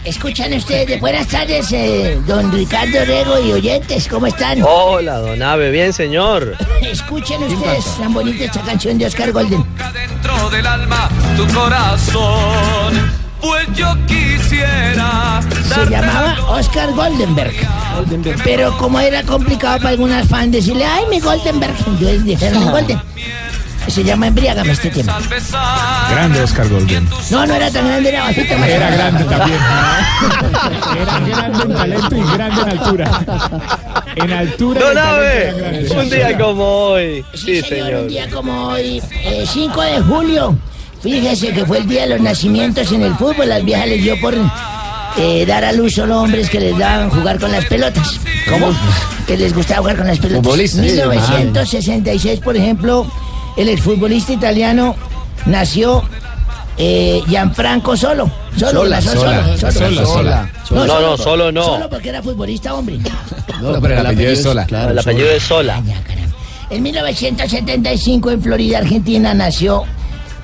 Escuchan ustedes, buenas tardes, eh, don Ricardo Rego y oyentes, ¿cómo están? Hola, Donave, bien, señor. Escuchen ustedes tan bonita esta canción de Oscar Golden. dentro del alma tu corazón. Pues yo quisiera Se llamaba Oscar Goldenberg. Pero como era complicado para algunas fans decirle, ay, mi Goldenberg, entonces dijeron Golden. Se llama Embriágame este tema. Grande Oscar Golden. No, no era tan grande, era bajito más. Era grande también. Era grande en talento y grande en altura. En altura. era grande. un día como hoy. Sí, señor, señor. un día como hoy, eh, 5 de julio. Fíjese que fue el día de los nacimientos en el fútbol. Las viejas les dio por eh, dar a luz solo hombres que les daban jugar con las pelotas. ¿Cómo? Que les gustaba jugar con las pelotas. Futbolistas. 1966, por ejemplo, el exfutbolista italiano nació eh, Gianfranco Solo. Solo, Sola, nació sola, solo, sola, sola. No, no, solo no. Solo porque era futbolista hombre. No, pero el apellido es Sola. El apellido es Sola. En 1975 en Florida, Argentina, nació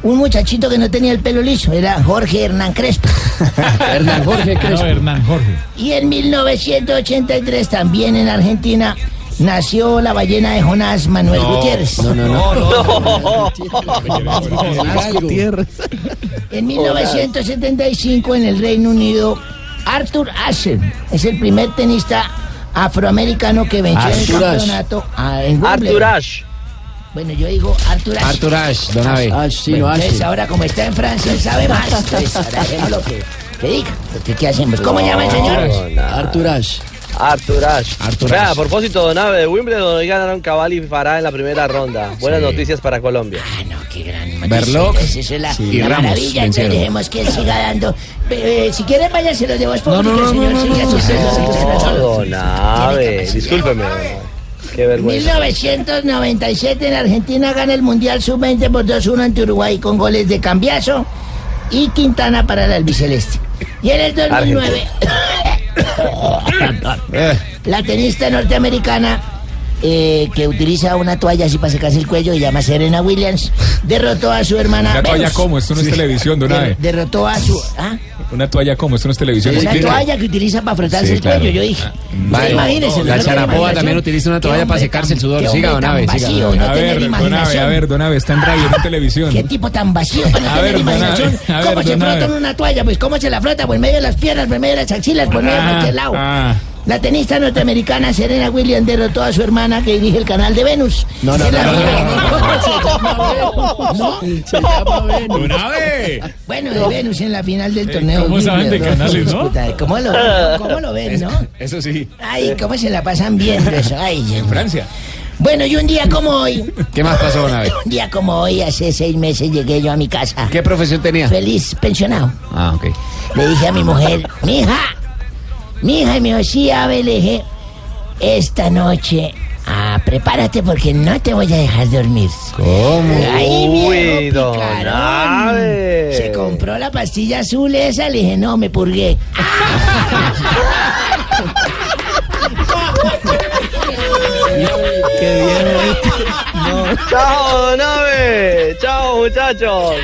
un muchachito que no tenía el pelo liso, era Jorge Hernán Crespo. Hernán Jorge Crespo. No, Hernán Jorge. Y en 1983 también en Argentina nació la ballena de Jonás Manuel No, Gutiérrez. no, no, no. En 1975 en el Reino Unido, Arthur Ashe es el primer tenista afroamericano que venció en el campeonato ah, en Wimbledon. Arthur Ashe. Bueno, yo digo Arthur Ashe. Arthur Ashe, don Abe. Ah, sí, Bueno, no, entonces ahora como está en Francia, él sabe más. Entonces ahora lo que, que diga. Porque, ¿Qué hacemos? ¿Cómo llama el señor? Arthur Ashe. Arthur Ashe. Arthur a propósito, Don Abe, de Wimbledon hoy ganaron Cabal y Farah en la primera ronda. Buenas noticias para Colombia. Ah, no, qué gran Berloc eso es la, y la Ramos maravilla. Entonces dejemos que él siga dando. Eh, si quiere, váyase los de voz pública, no, no, señor. no, siga no, sus- no, sus- sus- No, sus- Don Abe, capacidad. discúlpeme. Qué vergüenza. 1997 en Argentina gana el Mundial Sub-20 por 2-1 ante Uruguay con goles de Cambiaso y Quintana para el albiceleste. Y en el 2009, la tenista norteamericana eh, que utiliza una toalla así para secarse el cuello y llama Serena Williams derrotó a su hermana Una toalla Venus. como, esto no es televisión, Don Der- derrotó a su ¿ah? Una toalla como, esto no es televisión. una toalla que utiliza para frotarse Sí, el claro. cuello yo dije Vale. imagínese La no tiene Charapoa también utiliza una toalla para secarse el sudor. Siga, don siga. vacío, no. A ver, Don a ver, Don Abe, está en radio, en televisión. Qué tipo tan vacío para no A tener ver, imaginación. Abe, a ver, ¿Cómo se don frota Abe. en una toalla? Pues cómo se la frota, por medio de las piernas, por medio de las axilas, por medio de Ah, cualquier lado. La tenista norteamericana Serena Williams derrotó a su hermana que dirige el canal de Venus. No, no, En no, no, Se llama Venus. Don Abe. Bueno, de Venus en la final del torneo. ¿cómo saben de canales, no? ¿Cómo lo, cómo lo ven, no? Eso sí. Ay, cómo se la pasan viendo eso. Ay, mío. Francia. Bueno, y un día como hoy, ¿Qué más pasó, don Abe? un día como hoy, hace seis meses llegué yo a mi casa. ¿Qué profesión tenía? Feliz pensionado. Ah, ok. Le dije a mi mujer, mija, mija, y me dijo, sí, dije, esta noche, ah, prepárate porque no te voy a dejar dormir. ¿Cómo? Ay, Uy, picarón. Se compró la pastilla azul esa, le dije, no, me purgué. Qué bien, Chao, Don Abe. Chao, muchachos.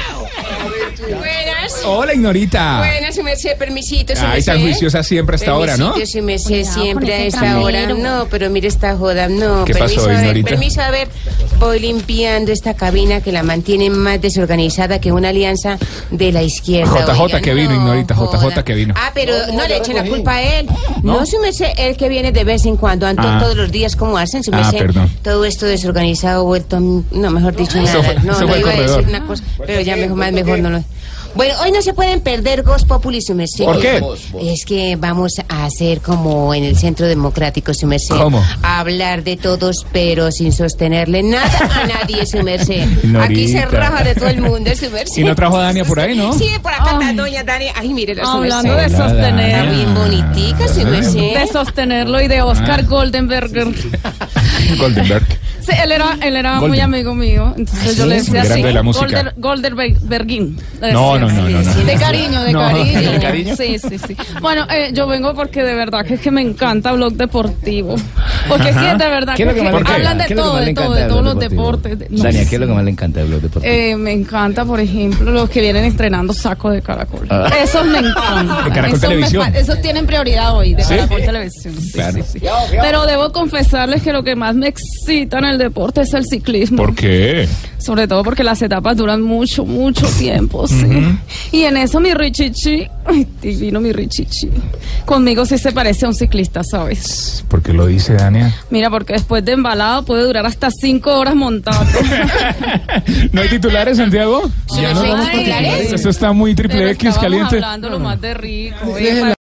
Hola, Ignorita. Buenas, su merced, permisito, su está merced. juiciosa siempre hasta ahora, ¿no? Permisito, su merced, Cuidado siempre con a ese esta hora. No, pero mire esta joda, no. ¿Qué permiso, pasó, a ver, Ignorita? permiso, a ver. Voy limpiando esta cabina que la mantiene más desorganizada que una alianza de la izquierda. JJ oiga, que vino, no Ignorita, JJ joda. que vino. Ah, pero no, le echen la culpa a él. No, su merced, él que viene de vez en cuando, Anto, Ah. todos los días, ¿cómo hacen? Su Ah, merced, perdón. todo esto desorganizado, vuelto, no, mejor dicho, Eso nada. fue- no, eso no fue el iba a decir una cosa, pero ya mejor, más mejor no lo... Bueno, hoy no se pueden perder Ghost Populi, su merced. ¿Por qué? Es que vamos a hacer como en el Centro Democrático, su merced. ¿Cómo? Hablar de todos, pero sin sostenerle nada a nadie, su merced. Aquí se raja de todo el mundo, su merced. Y no trajo a Dania por ahí, ¿no? Sí, por acá está doña Dani. Ay, mire, su Hablando de sostener. Está bien bonitica, su merced. De sostenerlo y de Oscar Ah. Goldenberger. Goldenberg. Sí, él era, él era muy Golden. amigo mío. Entonces yo le decía así. de la música. Golder, Goldenbergin. No. No, no, no, no. De cariño, de cariño. ¿de cariño? Sí, sí, sí. Bueno, eh, yo vengo porque de verdad que es que me encanta Blog Deportivo. Porque es que de verdad ¿Qué que, hablan de ¿Qué es lo que todo, de todo, de de todos los deportes. de- no Dania. ¿qué es lo que más le encanta del blog deportivo? Eh, me encanta, por ejemplo, los que vienen estrenando saco de caracol. Ah. Esos me encantan. De Caracol Esos me Televisión. fa- esos tienen prioridad hoy, de ¿Sí? Caracol Televisión. Sí, Claro. sí, sí. Pero debo confesarles que lo que más me excita en el deporte es el ciclismo. ¿Por qué? Sobre todo porque las etapas duran mucho, mucho tiempo, sí. Y en eso mi Richichi, ay, divino mi Richichi. Conmigo sí se parece a un ciclista, ¿sabes? ¿Por qué lo dice Dania? Mira, porque después de embalado puede durar hasta cinco horas montado. ¿No hay titulares, Santiago? ¿Ya no damos titulares? Eso está muy triple Pero X caliente. hablando lo más de rico. Déjela.